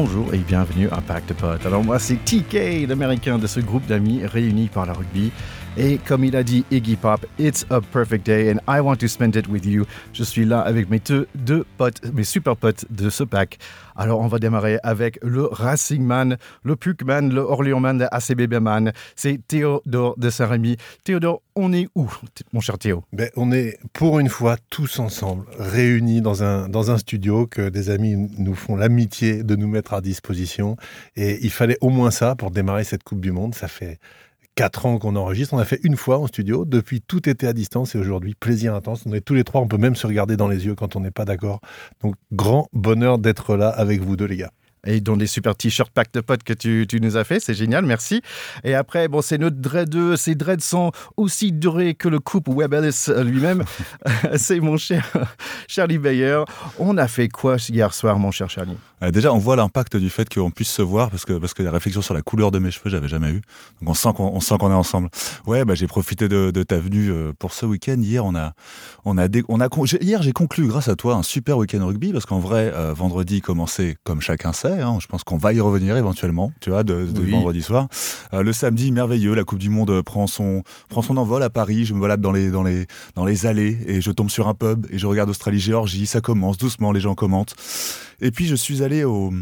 bonjour et bienvenue à Pack de Potes. Alors moi c'est TK, l'américain de ce groupe d'amis réunis par la rugby. Et comme il a dit Iggy Pop, it's a perfect day and I want to spend it with you. Je suis là avec mes deux, potes, mes super potes de ce pack. Alors on va démarrer avec le Racing Man, le Puck Man, le Orléans Man, le ACBB Man. C'est Théodore de Saint-Rémy. Théodore, on est où, mon cher Théo? Ben, On est pour une fois tous ensemble, réunis dans un, dans un studio que des amis nous font l'amitié de nous mettre à disposition. Et il fallait au moins ça pour démarrer cette Coupe du Monde. Ça fait quatre ans qu'on enregistre. On a fait une fois en studio. Depuis, tout était à distance et aujourd'hui, plaisir intense. On est tous les trois. On peut même se regarder dans les yeux quand on n'est pas d'accord. Donc, grand bonheur d'être là avec vous deux, les gars et dans des super t-shirts pack de potes que tu, tu, nous as fait. C'est génial, merci. Et après, bon, c'est notre dread, ces dreads sont aussi dorés que le couple Web Ellis lui-même. c'est mon cher Charlie Bayer. On a fait quoi hier soir, mon cher Charlie? Euh, Déjà, on voit l'impact du fait qu'on puisse se voir parce que, parce que la réflexion sur la couleur de mes cheveux, j'avais jamais eu. Donc on sent qu'on sent qu'on est ensemble. Ouais, bah, j'ai profité de, de, ta venue euh, pour ce week-end. Hier, on a, on a, on a, hier, j'ai conclu grâce à toi un super week-end rugby parce qu'en vrai, euh, vendredi commençait comme chacun sait Hein. Je pense qu'on va y revenir éventuellement, tu vois, de, vendredi soir. Euh, le samedi, merveilleux. La Coupe du Monde prend son, prend son envol à Paris. Je me balade dans les, dans, les, dans les allées et je tombe sur un pub et je regarde Australie-Géorgie. Ça commence doucement, les gens commentent. Et puis, je suis allé au,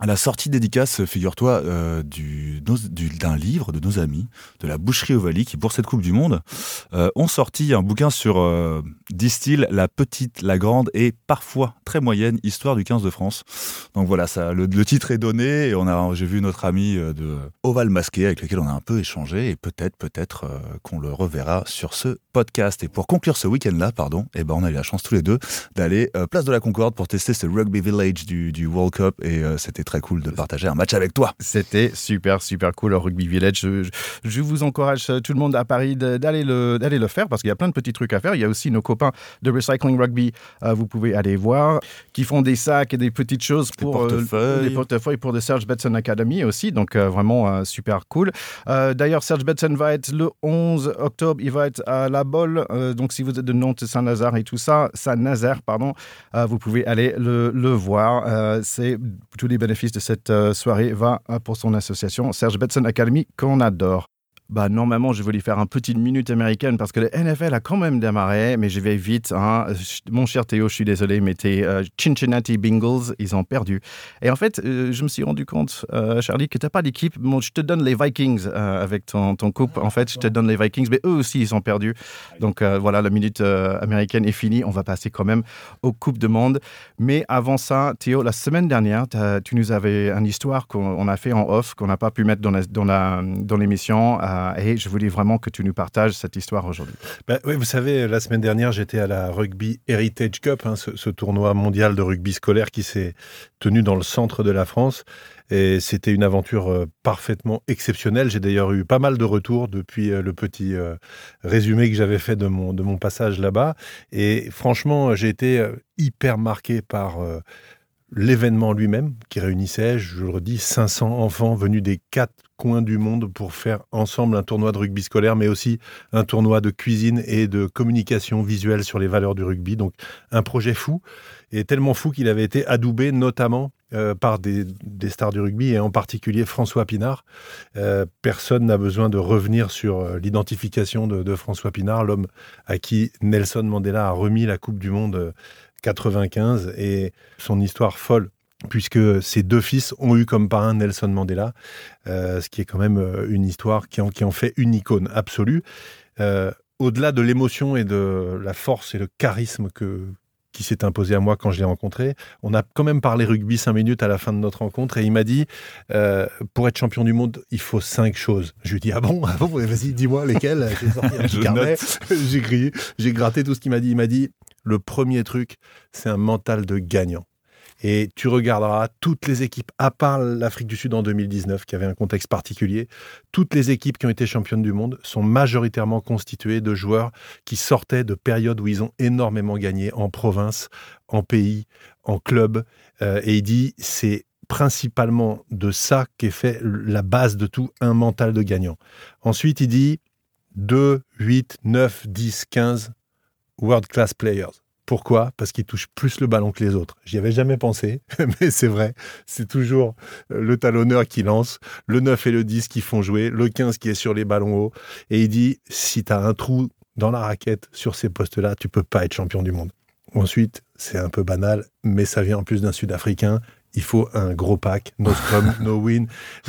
à la sortie dédicace, figure-toi, euh, du, d'un livre de nos amis de la boucherie Ovalie qui, pour cette Coupe du Monde, euh, ont sorti un bouquin sur, euh, disent-ils, la petite, la grande et parfois très moyenne histoire du 15 de France. Donc voilà, le, titre est donné et j'ai vu notre ami euh, de Oval Masqué avec lequel on a un peu échangé et peut-être, peut-être qu'on le reverra sur ce podcast. Et pour conclure ce week-end-là, pardon, eh ben on a eu la chance tous les deux d'aller place de la Concorde pour tester ce Rugby Village du, du World Cup et c'était très cool de partager un match avec toi. C'était super, super cool, le Rugby Village. Je, vous encourage euh, tout le monde à Paris d'aller le, d'aller le faire parce qu'il y a plein de petits trucs à faire. Il y a aussi nos copains de Recycling Rugby, euh, vous pouvez aller voir, qui font des sacs et des petites choses pour des euh, portefeuilles, pour de Serge Betson Academy aussi. Donc vraiment super cool. D'ailleurs, Serge Betson va être le 11 octobre, il va être à La Bolle. donc si vous êtes de Nantes, Saint-Nazaire et tout ça, Saint-Nazaire, pardon, vous pouvez aller le, le voir. C'est tous les bénéfices de cette euh, soirée va pour son association Serge Betson Academy qu'on adore. Bah, normalement, je voulais faire un petite minute américaine parce que le NFL a quand même démarré, mais je vais vite. Hein. Mon cher Théo, je suis désolé, mais tes euh, Cincinnati Bengals, ils ont perdu. Et en fait, euh, je me suis rendu compte, euh, Charlie, que tu n'as pas d'équipe. Bon, je te donne les Vikings avec ton, ton couple. En fait, je te donne les Vikings, mais eux aussi, ils ont perdu. Donc voilà, la minute américaine est finie. On va passer quand même aux Coupes de Monde. Mais avant ça, Théo, la semaine dernière, tu nous avais une histoire qu'on a fait en off, qu'on n'a pas pu mettre dans l'émission. Dans euh, et je voulais vraiment que tu nous partages cette histoire aujourd'hui. Ben oui, vous savez, la semaine dernière, j'étais à la Rugby Heritage Cup, hein, ce, tournoi mondial de rugby scolaire qui s'est tenu dans le centre de la France. Et c'était une aventure euh, parfaitement exceptionnelle. J'ai d'ailleurs eu pas mal de retours depuis euh, le petit résumé que j'avais fait de mon, de mon passage là-bas. Et franchement, j'ai été hyper marqué par l'événement lui-même, qui réunissait, je le redis, 500 enfants venus des quatre coins du monde pour faire ensemble un tournoi de rugby scolaire, mais aussi un tournoi de cuisine et de communication visuelle sur les valeurs du rugby. Donc un projet fou, et tellement fou qu'il avait été adoubé notamment euh, par des, stars du rugby, et en particulier François Pinard. Euh, personne n'a besoin de revenir sur euh, l'identification de, de, François Pinard, l'homme à qui Nelson Mandela a remis la Coupe du Monde 95 et son histoire folle puisque ses deux fils ont eu comme parrain Nelson Mandela, euh, ce qui est quand même euh, une histoire qui en, qui en fait une icône absolue. Euh, au-delà de l'émotion et de la force et le charisme que, qui s'est imposé à moi quand je l'ai rencontré. On a quand même parlé rugby cinq minutes à la fin de notre rencontre et il m'a dit pour être champion du monde, il faut cinq choses. Je lui ai dit ah bon, ah bon? Vas-y, dis-moi lesquelles. J'ai j'ai gratté tout ce qu'il m'a dit. Il m'a dit le premier truc, c'est un mental de gagnant. Et tu regarderas toutes les équipes, à part l'Afrique du Sud en 2019, qui avait un contexte particulier, toutes les équipes qui ont été championnes du monde sont majoritairement constituées de joueurs qui sortaient de périodes où ils ont énormément gagné en province, en pays, en club. Euh, et il dit, c'est principalement de ça qu'est fait la base de tout, un mental de gagnant. Ensuite, il dit 2, 8, 9, 10, 15 world class players Pourquoi? Parce qu'il touche plus le ballon que les autres. J'y avais jamais pensé, mais c'est vrai. C'est toujours euh, le talonneur qui lance, le 9 et le 10 qui font jouer, le 15 qui est sur les ballons hauts. Et il dit, si tu as un trou dans la raquette sur ces postes-là, tu peux pas être champion du monde. Ensuite, c'est un peu banal, mais ça vient en plus d'un Sud-Africain. Il faut un gros pack, no scrum, no win.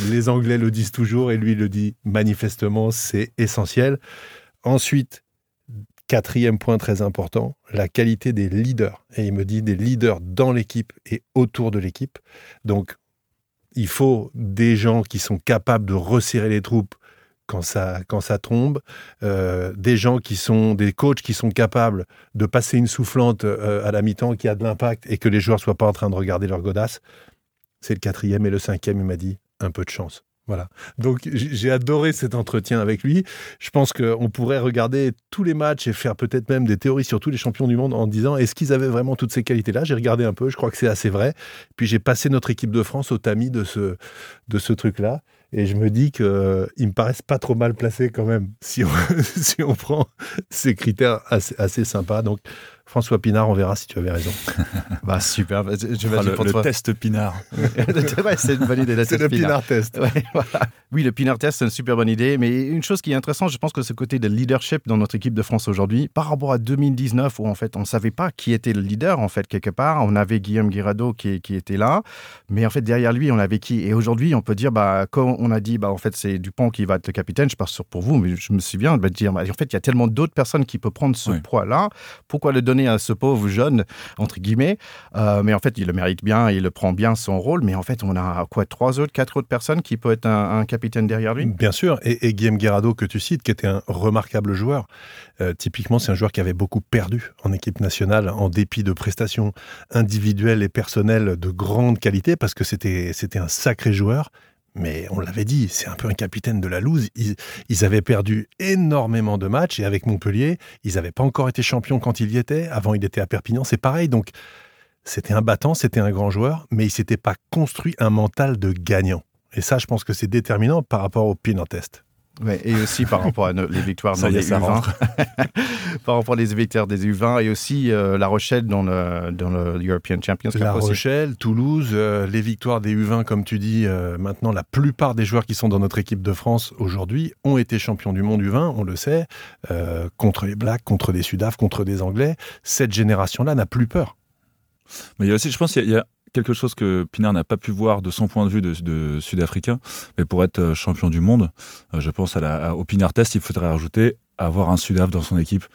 Les Anglais le disent toujours et lui le dit manifestement, c'est essentiel. Ensuite, quatrième point très important, la qualité des leaders. Et il me dit des leaders dans l'équipe et autour de l'équipe. Donc, il faut des gens qui sont capables de resserrer les troupes quand ça, quand tombe, euh, des gens qui sont des coachs qui sont capables de passer une soufflante euh, à la mi-temps qui a de l'impact et que les joueurs soient pas en train de regarder leur godasse. C'est le quatrième et le cinquième, il m'a dit un peu de chance. Voilà. Donc j'ai adoré cet entretien avec lui. Je pense qu'on pourrait regarder tous les matchs et faire peut-être même des théories sur tous les champions du monde en disant est-ce qu'ils avaient vraiment toutes ces qualités-là? J'ai regardé un peu, je crois que c'est assez vrai. Puis j'ai passé notre équipe de France au tamis de ce, de ce truc-là. Et je me dis qu'ils me paraissent pas trop mal placés quand même, si on, si on prend ces critères assez, assez sympas. Donc, François Pinard, on verra si tu avais raison. bah, super. Je vais le, le test Pinard. c'est une bonne idée. C'est le Pinard test. Oui, le Pinard test, c'est une super bonne idée. Mais une chose qui est intéressante, je pense que ce côté de leadership dans notre équipe de France aujourd'hui, par rapport à 2019, où en fait, on ne savait pas qui était le leader, en fait, quelque part. On avait Guillaume Guirado qui, qui était là. Mais en fait, derrière lui, on avait qui? Et aujourd'hui, on peut dire, bah, quand on a dit, bah, en fait, c'est Dupont qui va être le capitaine, je pense pour vous, mais je me souviens de dire, bah, en fait, il y a tellement d'autres personnes qui peuvent prendre ce poids-là. Pourquoi le donner à ce pauvre jeune, entre guillemets. Euh, mais en fait, il le mérite bien, il le prend bien son rôle. Mais en fait, on a quoi, trois autres, quatre autres personnes qui peuvent être un, capitaine derrière lui? Bien sûr. Et, Guillaume Guerrado, que tu cites, qui était un remarquable joueur. Euh, typiquement, c'est un joueur qui avait beaucoup perdu en équipe nationale en dépit de prestations individuelles et personnelles de grande qualité parce que c'était un sacré joueur mais on l'avait dit, c'est un peu un capitaine de la loose. Ils, avaient perdu énormément de matchs et avec Montpellier, ils n'avaient pas encore été champions quand il y était. Avant, il était à Perpignan, c'est pareil. Donc, c'était un battant, c'était un grand joueur, mais il s'était pas construit un mental de gagnant. Et ça, je pense que c'est déterminant par rapport au Pinot test. Ouais, et aussi par rapport à les victoires dans les U20. par rapport aux victoires des U20 et aussi euh, La Rochelle dans le, dans le European Champions Cup. La Rochelle, Toulouse, euh, les victoires des U20, comme tu dis, euh, maintenant la plupart des joueurs qui sont dans notre équipe de France aujourd'hui ont été champions du monde U20, on le sait, contre les Blacks, contre des Sudaf, contre des Anglais. Cette génération-là n'a plus peur. Mais il y a aussi, je pense, il y a quelque chose que Pinard n'a pas pu voir de son point de vue de, Sud-Africain, mais pour être euh, champion du monde, euh, je pense à la, au Pinard Test, il faudrait rajouter avoir un Sudaf dans son équipe.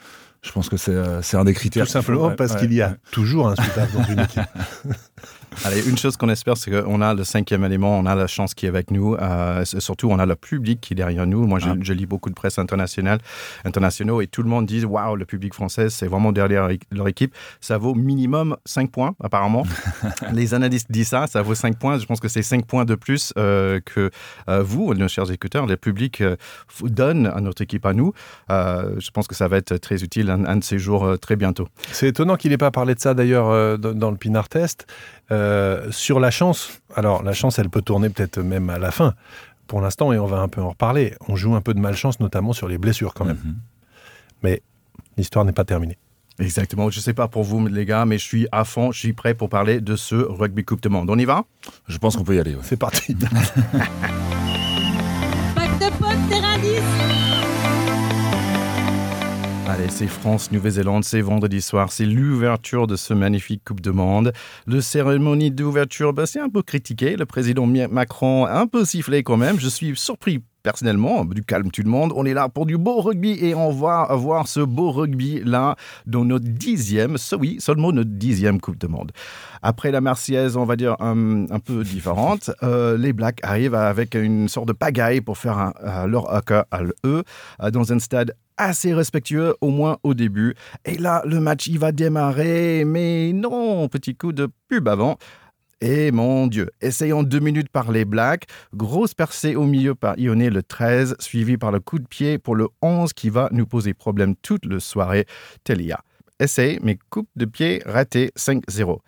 Je pense que c'est euh, un des critères. Tout simplement parce qu'il y a toujours un Sudaf dans une équipe. Allez, une chose qu'on espère, c'est qu'on a le cinquième élément, on a la chance qui est avec nous. Euh, surtout, on a le public qui est derrière nous. Moi, je, ah. lis beaucoup de presse internationale, internationaux et tout le monde dit Waouh, le public français, c'est vraiment derrière leur équipe. Ça vaut minimum 5 points, apparemment. Les analystes disent ça, ça vaut 5 points. Je pense que c'est 5 points de plus euh, que euh, vous, nos chers écouteurs, le public donne à notre équipe, à nous. je pense que ça va être très utile un, de ces jours très bientôt. C'est étonnant qu'il n'ait pas parlé de ça d'ailleurs dans, le Pinard Test. Euh, sur la chance, alors la chance, elle peut tourner peut-être même à la fin. Pour l'instant, et on va un peu en reparler, on joue un peu de malchance, notamment sur les blessures quand même. Mhm. Mais l'histoire n'est pas terminée. Exactement. Je ne sais pas pour vous, les gars, mais je suis à fond, je suis prêt pour parler de ce rugby Coupe de Monde. On y va? Je pense qu'on peut y aller. C'est parti. Allez, c'est France-Nouvelle-Zélande, c'est vendredi soir, c'est l'ouverture de ce magnifique Coupe de Monde. Le cérémonie d'ouverture, bah, c'est un peu critiqué. Le président Macron un peu sifflé quand même. Je suis surpris personnellement, du calme tout le monde. On est là pour du beau rugby et on va avoir ce beau rugby là dans notre dixième, oui, seulement notre dixième Coupe de Monde. Après la Marseillaise, on va dire un, peu différente, euh, les Blacks arrivent avec une sorte de pagaille pour faire leur haka à eux dans un stade assez respectueux, au moins au début. Et là, le match, il va démarrer, mais non, petit coup de pub avant. Et mon Dieu, essayons deux minutes par les Blacks. Grosse percée au milieu par Ioné le 13, suivi par le coup de pied pour le 11 qui va nous poser problème toute la soirée. Telia. Essai, mais coupe de pied raté 5-0.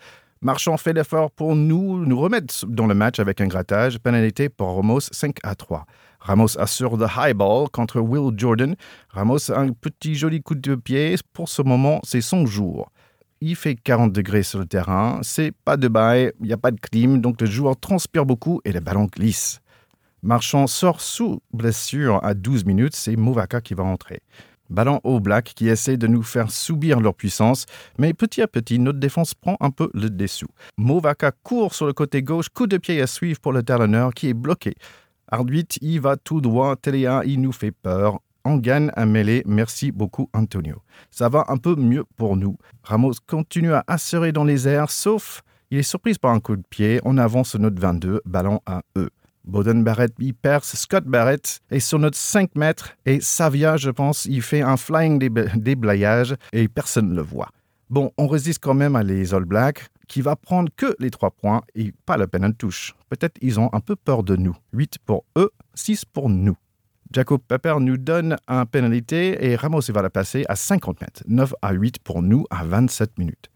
Marchand fait l'effort pour nous, nous remettre dans le match avec un grattage. Pénalité pour Ramos 5 à 3. Ramos assure le high ball contre Will Jordan. Ramos a un petit joli coup de pied. Pour ce moment, c'est son jour. il fait 40 degrés sur le terrain, c'est pas de bail, il n'y a pas de clim, donc le joueur transpire beaucoup et le ballon glisse. Marchand sort sous blessure à 12 minutes, c'est Movaka qui va entrer. Ballon au Black qui essaie de nous faire subir leur puissance, mais petit à petit, notre défense prend un peu le dessous. Movaka court sur le côté gauche, coup de pied à suivre pour le talonneur qui est bloqué. Arduit, il va tout droit, Téléa, il nous fait peur. On gagne un mêlée, merci beaucoup Antonio. Ça va un peu mieux pour nous. Ramos continue à assurer dans les airs, sauf il est surpris par un coup de pied. On avance notre 22, ballon à eux. Bowden Barrett, il perce. Scott Barrett est sur notre 5 mètres. Et Savia, je pense, il fait un flying déblayage et personne ne le voit. Bon, on résiste quand même à les All Blacks, qui va prendre que les 3 points et pas le de touche. Peut-être ils ont un peu peur de nous. 8 pour eux, 6 pour nous. Jacob Pepper nous donne un pénalité et Ramos va la passer à 50 mètres. 9 à 8 pour nous à 27 minutes.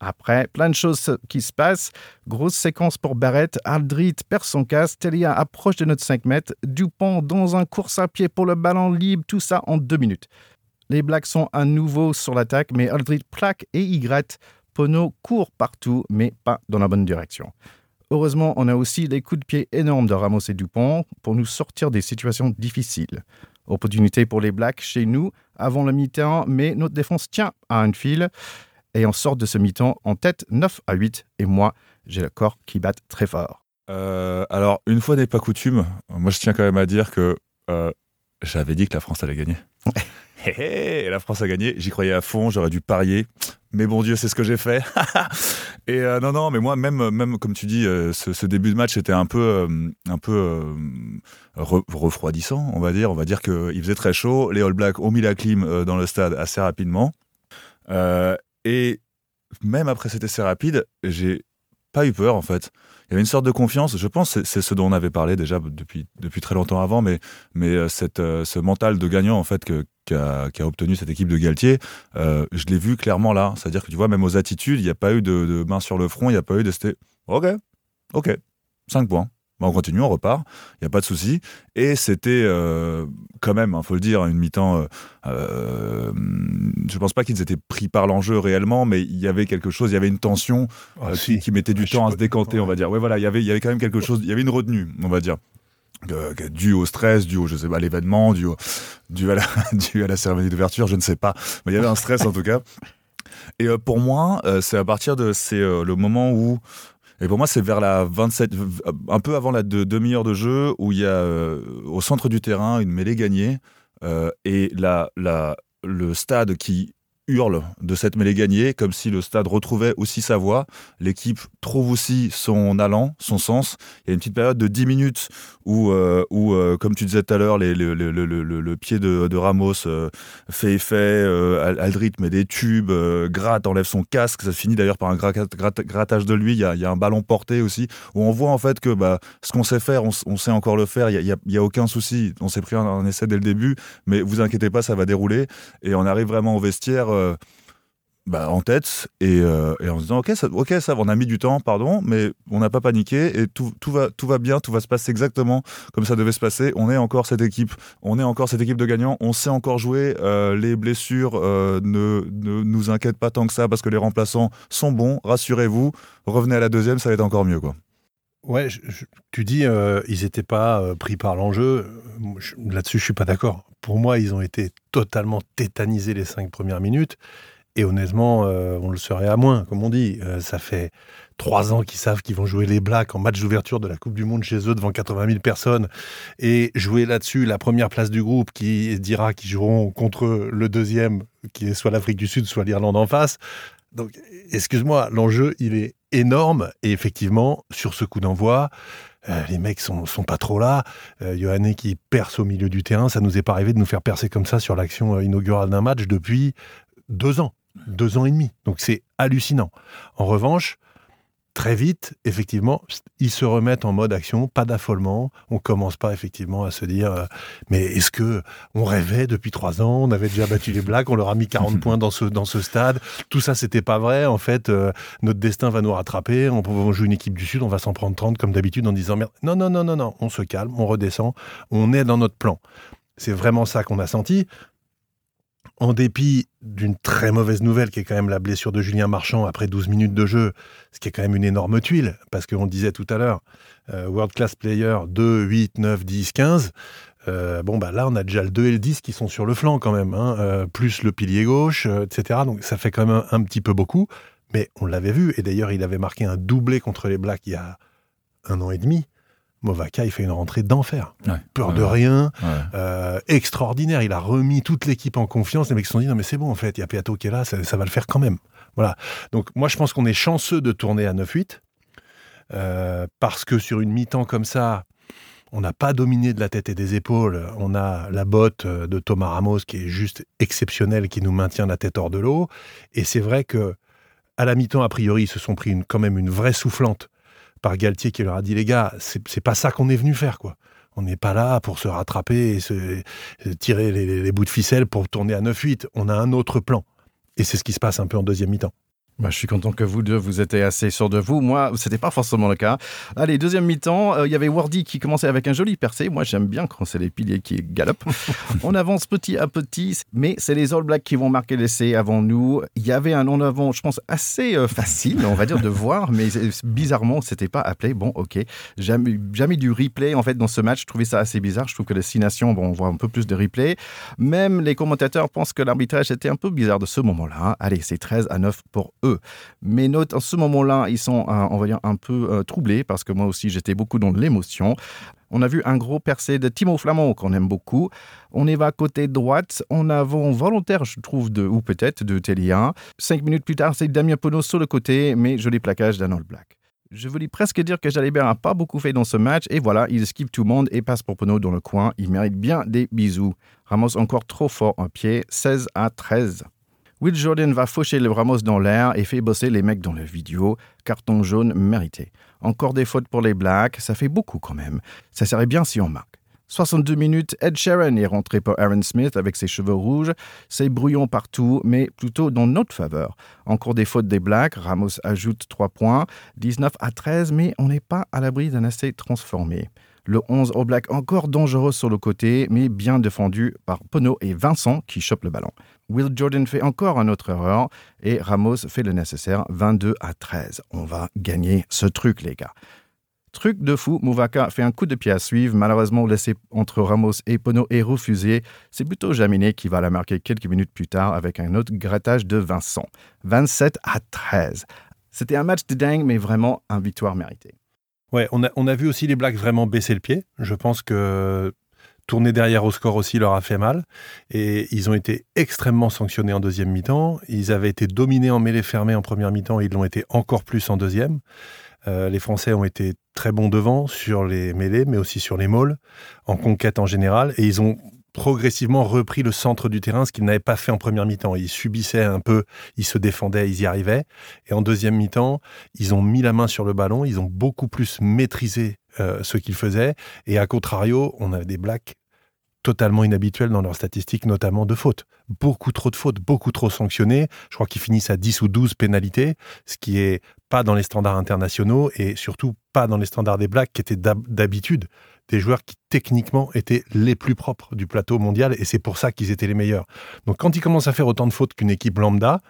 Après, plein de choses qui se passent. Grosse séquence pour Barrett. Aldrit perd son casque. Telia approche de notre 5 mètres. Dupont dans un course à pied pour le ballon libre. Tout ça en 2 minutes. Les Blacks sont à nouveau sur l'attaque, mais Aldrit plaque et y gratte. Pono court partout, mais pas dans la bonne direction. Heureusement, on a aussi des coups de pied énormes de Ramos et Dupont pour nous sortir des situations difficiles. Opportunité pour les Blacks chez nous avant le mi-temps, mais notre défense tient à un fil et on sort de ce mi-temps en tête 9 à 8. Et moi, j'ai le corps qui bat très fort. Euh, alors, une fois n'est pas coutume, moi je tiens quand même à dire que euh, j'avais dit que la France allait gagner. la France a gagné, j'y croyais à fond, j'aurais dû parier. Mais bon Dieu, c'est ce que j'ai fait. et euh, non, non, mais moi, même, même comme tu dis, euh, ce, début de match était un peu, euh, un peu refroidissant, on va dire. On va dire qu'il faisait très chaud. Les All Blacks ont mis la clim dans le stade assez rapidement. et même après cet essai rapide, j'ai pas eu peur en fait. Il y avait une sorte de confiance. Je pense c'est ce dont on avait parlé déjà depuis, depuis très longtemps avant, mais, mais cette, ce mental de gagnant en fait qu'a obtenu cette équipe de Galtier, euh, je l'ai vu clairement là. C'est-à-dire que tu vois, même aux attitudes, il n'y a pas eu de, main sur le front, il n'y a pas eu de. C'était OK, OK, 5 points. On continue, on repart, il n'y a pas de souci. Et c'était euh, quand même, il faut le dire, une mi-temps. Euh, euh, je ne pense pas qu'ils étaient pris par l'enjeu réellement, mais il y avait quelque chose, il y avait une tension ah, qui, mettait du temps à se décanter, on va dire. Ouais, voilà, il y avait, il y avait quand même quelque chose, il y avait une retenue, on va dire dû au stress, dû au, je sais pas, l'événement, dû, dû, à la, dû à la cérémonie d'ouverture, je ne sais pas. Mais il y avait un stress en tout cas. Et euh, pour moi, euh, c'est à partir de c'est euh, le moment où et pour moi, c'est vers la 27, un peu avant la demi-heure de jeu, où il y a au centre du terrain une mêlée gagnée et la, la, le stade qui hurle de cette mêlée gagnée, comme si le stade retrouvait aussi sa voix. L'équipe trouve aussi son allant, son sens. Il y a une petite période de 10 minutes où, euh, où euh, comme tu disais tout à l'heure, le, le, pied de, Ramos euh, fait effet, Aldrit met des tubes, gratte, enlève son casque. Ça finit d'ailleurs par un grattage de lui. Il y, a, il y, a, un ballon porté aussi, où on voit en fait que bah, ce qu'on sait faire, on, sait encore le faire. Il n'y a, a, aucun souci. On s'est pris un, un, essai dès le début, mais vous inquiétez pas, ça va dérouler. Et on arrive vraiment au vestiaire euh, bah, en tête et, euh, et, en se disant ok ça, ok ça on a mis du temps pardon mais on n'a pas paniqué et tout, tout, va tout va bien tout va se passer exactement comme ça devait se passer. On est encore cette équipe on est encore cette équipe de gagnants on sait encore jouer euh, les blessures ne, ne, nous inquiètent pas tant que ça parce que les remplaçants sont bons rassurez-vous revenez à la deuxième ça va être encore mieux quoi Ouais, tu dis ils n'étaient pas pris par l'enjeu. Là-dessus, je suis pas d'accord. Pour moi, ils ont été totalement tétanisés les cinq premières minutes. Et honnêtement, euh, on le serait à moins, comme on dit. Euh, ça fait trois ans qu'ils savent qu'ils vont jouer les Blacks en match d'ouverture de la Coupe du Monde chez eux devant 80 000 personnes. Et jouer là-dessus la première place du groupe qui dira qu'ils joueront contre le deuxième, qui est soit l'Afrique du Sud, soit l'Irlande en face. Donc, excuse-moi, l'enjeu, il est énorme. Et effectivement, sur ce coup d'envoi, euh, les mecs sont, sont pas trop là. Euh, qui perce au milieu du terrain, ça nous est pas arrivé de nous faire percer comme ça sur l'action euh, inaugurale d'un match depuis deux ans, deux ans et demi. Donc c'est hallucinant. En revanche, très vite, effectivement, ils se remettent en mode action, pas d'affolement. On commence pas effectivement à se dire, euh, mais est-ce que on rêvait depuis trois ans? On avait déjà battu les Blacks, on leur a mis 40 points dans ce dans ce stade. Tout ça, c'était pas vrai. En fait, euh, notre destin va nous rattraper. On, on joue une équipe du Sud, on va s'en prendre 30 comme d'habitude en disant merde. Non, non, non, non, non. On se calme, on redescend, on est dans notre plan. C'est vraiment ça qu'on a senti. En dépit d'une très mauvaise nouvelle qui est quand même la blessure de Julien Marchand après 12 minutes de jeu, ce qui est quand même une énorme tuile, parce qu'on disait tout à l'heure, euh, World Class Player 2, 8, 9, 10, 15. bon, bah là, on a déjà le 2 et le 10 qui sont sur le flanc quand même, hein, euh, plus le pilier gauche, euh, etc. Donc ça fait quand même un, petit peu beaucoup, mais on l'avait vu, et d'ailleurs, il avait marqué un doublé contre les Blacks il y a un an et demi. Movaka, il fait une rentrée d'enfer. Peur de rien, euh, extraordinaire. Il a remis toute l'équipe en confiance. Les mecs se sont dit, non mais c'est bon en fait, il y a Piato qui est là, ça, va le faire quand même. Voilà. Donc moi je pense qu'on est chanceux de tourner à 9-8, euh, parce que sur une mi-temps comme ça, on n'a pas dominé de la tête et des épaules. On a la botte de Thomas Ramos qui est juste exceptionnelle, qui nous maintient la tête hors de l'eau. Et c'est vrai que à la mi-temps, a priori, ils se sont pris quand même une vraie soufflante par Galtier qui leur a dit les gars, c'est pas ça qu'on est venu faire quoi. On n'est pas là pour se rattraper et se, tirer les, bouts de ficelle pour tourner à 9-8. On a un autre plan. Et c'est ce qui se passe un peu en deuxième mi-temps. Bah, je suis content que vous deux, vous étiez assez sûrs de vous. Moi, c'était pas forcément le cas. Allez, deuxième mi-temps, euh, il y avait Wardy qui commençait avec un joli percé. Moi, j'aime bien quand c'est les piliers qui galopent. on avance petit à petit, mais c'est les All Blacks qui vont marquer l'essai avant nous. Il y avait un en avant, je pense, assez euh, facile, on va dire, de voir, mais bizarrement, c'était pas appelé. Bon, ok. Jamais, jamais du replay, en fait, dans ce match. Je trouvais ça assez bizarre. Je trouve que les six nations, bon, on voit un peu plus de replay. Même les commentateurs pensent que l'arbitrage était un peu bizarre de ce moment-là. Allez, c'est 13 à 9 pour eux. Mes notes, en ce moment-là, ils sont, euh, on va dire, un peu euh, troublés parce que moi aussi, j'étais beaucoup dans l'émotion. On a vu un gros percé de Timo Flamand qu'on aime beaucoup. On y va côté droite. On a un volontaire, je trouve, de, ou peut-être de Telia. Cinq minutes plus tard, c'est Damien Penaud sur le côté, mais joli plaquage d'un Black. Je voulais presque dire que Jalibert n'a pas beaucoup fait dans ce match. Et voilà, il esquive tout le monde et passe pour Penaud dans le coin. Il mérite bien des bisous. Ramos encore trop fort un pied. 16 à 13. Will Jordan va faucher le Ramos dans l'air et fait bosser les mecs dans la vidéo. Carton jaune mérité. Encore des fautes pour les Blacks, ça fait beaucoup quand même. Ça serait bien si on marque. 62 minutes, Ed Sheeran est rentré pour Aaron Smith avec ses cheveux rouges. C'est brouillon partout, mais plutôt dans notre faveur. Encore des fautes des Blacks, Ramos ajoute 3 points, 19 à 13, mais on n'est pas à l'abri d'un essai transformé. Le 11 au Black encore dangereux sur le côté, mais bien défendu par Pono et Vincent qui chopent le ballon. Will Jordan fait encore une autre erreur et Ramos fait le nécessaire 22 à 13. On va gagner ce truc, les gars. Truc de fou, Mouvaka fait un coup de pied à suivre, malheureusement laissé entre Ramos et Pono est refusé. C'est plutôt Jaminet qui va la marquer quelques minutes plus tard avec un autre grattage de Vincent. 27 à 13. C'était un match de dingue, mais vraiment un victoire méritée. Ouais, on a, on a vu aussi les Blacks vraiment baisser le pied. Je pense que tourner derrière au score aussi leur a fait mal. Et ils ont été extrêmement sanctionnés en deuxième mi-temps. Ils avaient été dominés en mêlée fermée en première mi-temps ils l'ont été encore plus en deuxième. Euh, les Français ont été très bons devant sur les mêlées, mais aussi sur les mauls, en conquête en général. Et ils ont progressivement repris le centre du terrain, ce qu'ils n'avaient pas fait en première mi-temps. Ils subissaient un peu, ils se défendaient, ils y arrivaient. Et en deuxième mi-temps, ils ont mis la main sur le ballon, ils ont beaucoup plus maîtrisé euh, ce qu'ils faisaient. Et à contrario, on avait des blacks totalement inhabituels dans leurs statistiques, notamment de fautes. Beaucoup trop de fautes, beaucoup trop sanctionnées. Je crois qu'ils finissent à 10 ou 12 pénalités, ce qui est pas dans les standards internationaux et surtout pas dans les standards des Blacks qui étaient d'habitude des joueurs qui techniquement étaient les plus propres du plateau mondial et c'est pour ça qu'ils étaient les meilleurs. Donc quand ils commencent à faire autant de fautes qu'une équipe lambda,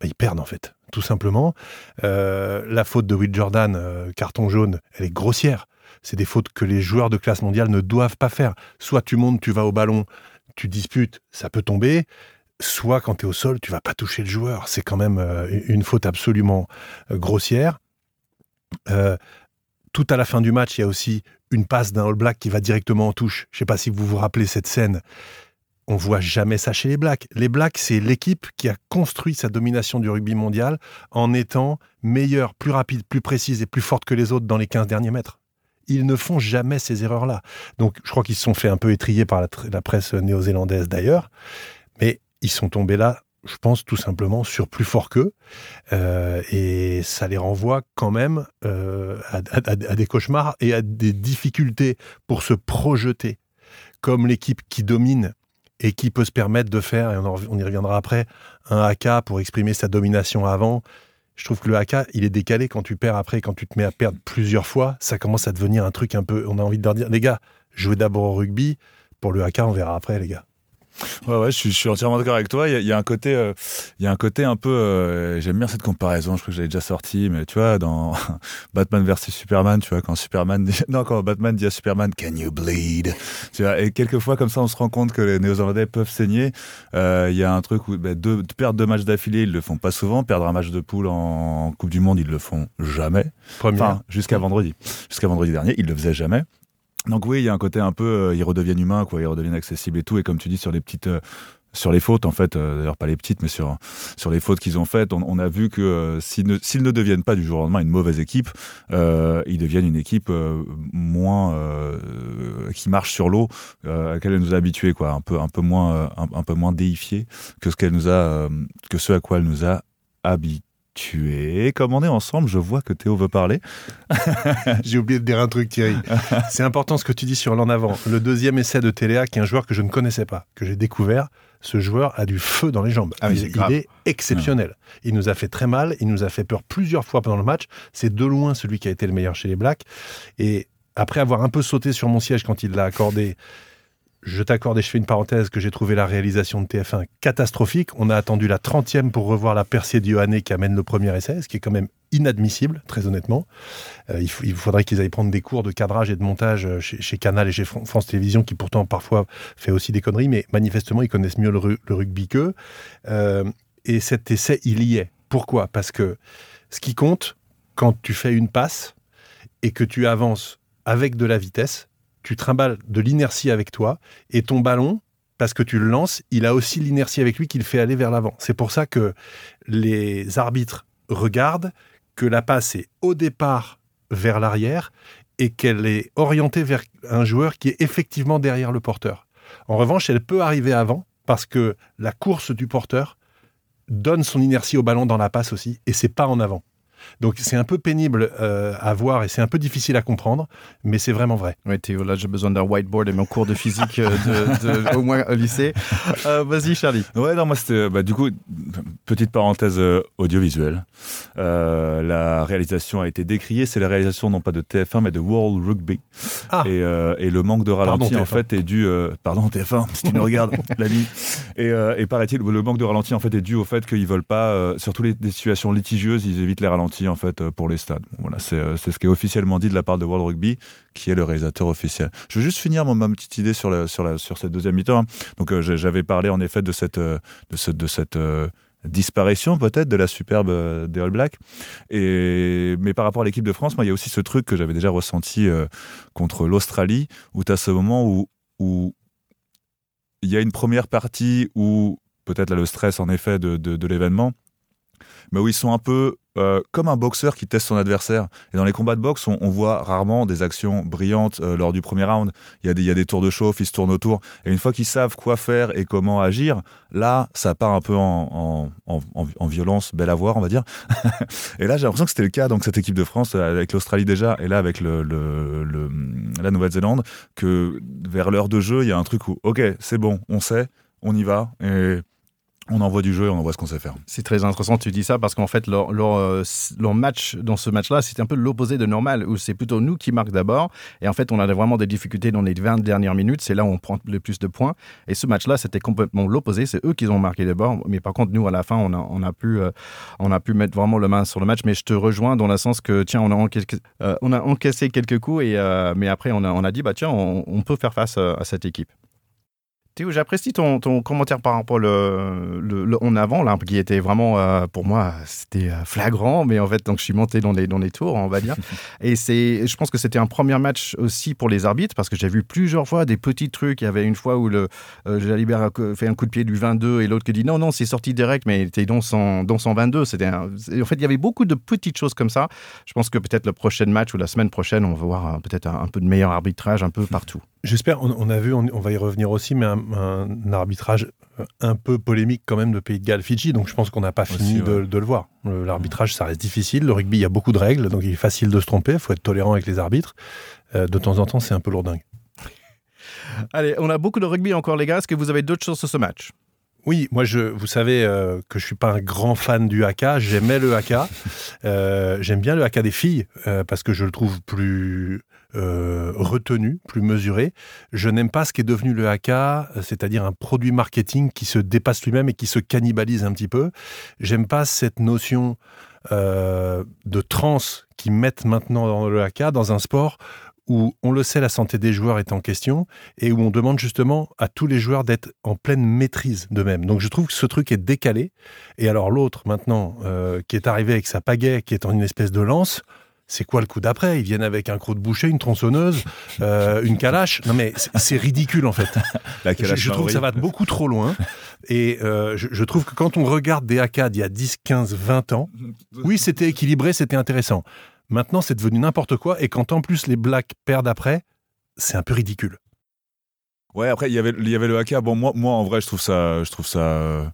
bah, ils perdent en fait, tout simplement. Euh, la faute de Will Jordan, euh, carton jaune, elle est grossière. C'est des fautes que les joueurs de classe mondiale ne doivent pas faire. Soit tu montes, tu vas au ballon, tu disputes, ça peut tomber. Soit quand tu es au sol, tu vas pas toucher le joueur. C'est quand même euh, une faute absolument grossière. tout à la fin du match, il y a aussi une passe d'un All Black qui va directement en touche. Je ne sais pas si vous vous rappelez cette scène. On voit jamais ça chez les Blacks. Les Blacks, c'est l'équipe qui a construit sa domination du rugby mondial en étant meilleure, plus rapide, plus précise et plus forte que les autres dans les 15 derniers mètres. Ils ne font jamais ces erreurs-là. Donc, je crois qu'ils se sont fait un peu étrier par la, presse néo-zélandaise d'ailleurs. Mais ils sont tombés là je pense tout simplement sur plus fort qu'eux. Euh, et ça les renvoie quand même euh, à, des cauchemars et à des difficultés pour se projeter comme l'équipe qui domine et qui peut se permettre de faire, et on, y reviendra après, un AK pour exprimer sa domination avant. Je trouve que le AK, il est décalé quand tu perds après, quand tu te mets à perdre plusieurs fois, ça commence à devenir un truc un peu. On a envie de leur dire, les gars, jouez d'abord au rugby. Pour le AK, on verra après, les gars. Ouais, ouais, je suis, je suis entièrement d'accord avec toi. Il y, a, il y a un côté, euh, il y a un côté un peu. euh, J'aime bien cette comparaison. Je crois que j'avais déjà sorti, mais tu vois, dans Batman versus Superman, tu vois, quand Superman, non, quand Batman dit à Superman, "Can you bleed?" Tu vois, et quelquefois comme ça, on se rend compte que les Néo-Zélandais peuvent saigner. Euh, Il y a un truc où bah, deux, perdre deux matchs d'affilée, ils le font pas souvent. Perdre un match de poule en Coupe du Monde, ils le font jamais. Enfin, jusqu'à vendredi. Jusqu'à vendredi dernier, ils le faisaient jamais. Donc oui, il y a un côté un peu, euh, ils redeviennent humains, quoi, ils redeviennent accessibles et tout. Et comme tu dis, sur les petites, euh, sur les fautes, en fait, euh, d'ailleurs pas les petites, mais sur sur les fautes qu'ils ont faites, on, on a vu que euh, s'ils ne, ne deviennent pas du jour au lendemain une mauvaise équipe, euh, ils deviennent une équipe moins qui marche sur l'eau, à laquelle elle nous a habitués, quoi, un peu un peu moins un, peu moins déifiés que ce qu'elle nous a, que ce à quoi elle nous a habitués. Et comme on est ensemble, je vois que Théo veut parler. J'ai oublié de dire un truc, Thierry. C'est important ce que tu dis sur l'en avant. Le deuxième essai de Téléa, qui est un joueur que je ne connaissais pas, que j'ai découvert, ce joueur a du feu dans les jambes. Ah il, est exceptionnel. Il nous a fait très mal, il nous a fait peur plusieurs fois pendant le match. C'est de loin celui qui a été le meilleur chez les Blacks. Et après avoir un peu sauté sur mon siège quand il l'a accordé, je t'accorde et je fais une parenthèse que j'ai trouvé la réalisation de TF1 catastrophique. On a attendu la 30e pour revoir la percée de Yohanné qui amène le premier essai, ce qui est quand même inadmissible, très honnêtement. Euh, il, faudrait qu'ils aillent prendre des cours de cadrage et de montage euh, chez, Canal et chez Fran- France Télévisions, qui pourtant parfois fait aussi des conneries, mais manifestement ils connaissent mieux le rugby qu'eux. Euh, et cet essai, il y est. Pourquoi? Parce que ce qui compte, quand tu fais une passe et que tu avances avec de la vitesse, tu trimbales de l'inertie avec toi et ton ballon, parce que tu le lances, il a aussi l'inertie avec lui qui le fait aller vers l'avant. C'est pour ça que les arbitres regardent que la passe est au départ vers l'arrière et qu'elle est orientée vers un joueur qui est effectivement derrière le porteur. En revanche, elle peut arriver avant parce que la course du porteur donne son inertie au ballon dans la passe aussi et c'est pas en avant. Donc c'est un peu pénible euh, à voir et c'est un peu difficile à comprendre, mais c'est vraiment vrai. Oui, Théo, là, j'ai besoin d'un whiteboard et mon cours de physique, euh, de, de- au moins au lycée. Euh, Vas-y, Charlie. Ouais, non, moi c'était, bah, du coup, petite parenthèse audiovisuelle. Euh, la réalisation a été décriée. C'est la réalisation non pas de TF1 mais de World Rugby. Ah. Et, euh, et le manque de ralenti Pardon, en TF1. fait est dû, euh, pardon TF1, si tu nous regardes, l'ami. Et, euh, et paraît-il, le manque de ralenti en fait est dû au fait qu'ils veulent pas, euh, surtout les, les situations litigieuses, ils évitent les ralentis en fait euh, pour les stades. Voilà, c'est, euh, c'est ce qui est officiellement dit de la part de World Rugby, qui est le réalisateur officiel. Je veux juste finir ma petite idée sur, cette deuxième mi-temps. hein. Donc euh, j'avais parlé en effet de cette, disparition peut-être de la superbe euh, des All Blacks. Mais par rapport à l'équipe de France, il y a aussi ce truc que j'avais déjà ressenti contre l'Australie, où tu as ce moment où, il y a une première partie où peut-être le stress en effet de l'événement, mais où ils sont un peu euh, comme un boxeur qui teste son adversaire. Et dans les combats de boxe, on, voit rarement des actions brillantes euh, lors du premier round. Il y, a des, tours de chauffe, ils se tournent autour. Et une fois qu'ils savent quoi faire et comment agir, là, ça part un peu en, en, en, en- en violence, belle à voir, on va dire. et là, j'ai l'impression que c'était le cas, donc cette équipe de France, euh, avec l'Australie déjà, et là, avec la Nouvelle-Zélande, que vers l'heure de jeu, il y a un truc où, ok, c'est bon, on sait, on y va, et on envoie du jeu et on envoie ce qu'on sait faire. C'est très intéressant tu dis ça parce qu'en fait, leur, leur, euh, leur match dans ce match-là, c'est un peu l'opposé de normal, où c'est plutôt nous qui marquons d'abord. Et en fait, on a vraiment des difficultés dans les 20 dernières minutes. C'est là où on prend le plus de points. Et ce match-là, c'était complètement l'opposé. C'est eux qui ont marqué d'abord. Mais par contre, nous, à la fin, on a, on a, pu, euh, on a pu mettre vraiment le main sur le match. Mais je te rejoins dans le sens que, tiens, on a, encaissé, euh, on a encaissé quelques coups. Et, mais après, on a, on a dit, bah, tiens, on, peut faire face à cette équipe. Théo, j'apprécie ton, ton commentaire par rapport le, le, le en avant là, qui était vraiment euh, pour moi c'était euh, flagrant, mais en fait donc je suis monté dans les dans les tours, on va dire. Et c'est, je pense que c'était un premier match aussi pour les arbitres parce que j'ai vu plusieurs fois des petits trucs. Il y avait une fois où le euh, Jalibert a fait un coup de pied du 22 et l'autre qui dit non non c'est sorti direct, mais il était dans son dans son 22. C'était un- en fait il y avait beaucoup de petites choses comme ça. Je pense que peut-être le prochain match ou la semaine prochaine on va voir euh, peut-être un, un peu de meilleur arbitrage un peu partout. J'espère, on, on a vu, on, on va y revenir aussi, mais un, un arbitrage euh, un peu polémique quand même de Pays de Galles, Fidji, donc je pense qu'on n'a pas Aussi, fini de, ouais. de le voir. L'arbitrage, ça reste difficile. Le rugby, il y a beaucoup de règles, donc il est facile de se tromper. Il faut être tolérant avec les arbitres. Euh, de temps en temps, c'est un peu lourdingue. Allez, on a beaucoup de rugby encore les gars. Est-ce que vous avez d'autres choses sur ce match? Oui, moi, je, vous savez euh, que je suis pas un grand fan du haka. J'aimais le haka. Euh, J'aime bien le haka des filles euh, parce que je le trouve plus euh, retenu, plus mesuré. Je n'aime pas ce qui est devenu le haka, c'est-à-dire un produit marketing qui se dépasse lui-même et qui se cannibalise un petit peu. J'aime pas cette notion euh, de trans qui mettent maintenant dans le haka dans un sport où on le sait, la santé des joueurs est en question et où on demande justement à tous les joueurs d'être en pleine maîtrise d'eux-mêmes. Donc je trouve que ce truc est décalé. Et alors l'autre maintenant, euh, qui est arrivé avec sa pagaie, qui est en une espèce de lance, c'est quoi le coup d'après? Ils viennent avec un croc de boucher, une tronçonneuse, euh, une calache. Non mais c'est ridicule en fait. La je, je trouve que ça va beaucoup trop loin. Et euh, je, je, trouve que quand on regarde des AK d'il y a 10, 15, 20 ans, oui c'était équilibré, c'était intéressant. Maintenant, c'est devenu n'importe quoi. Et quand en plus les Blacks perdent après, c'est un peu ridicule. Ouais, après, il y avait, il y avait le haka. Bon, moi, moi, en vrai, je trouve ça, je trouve ça, euh,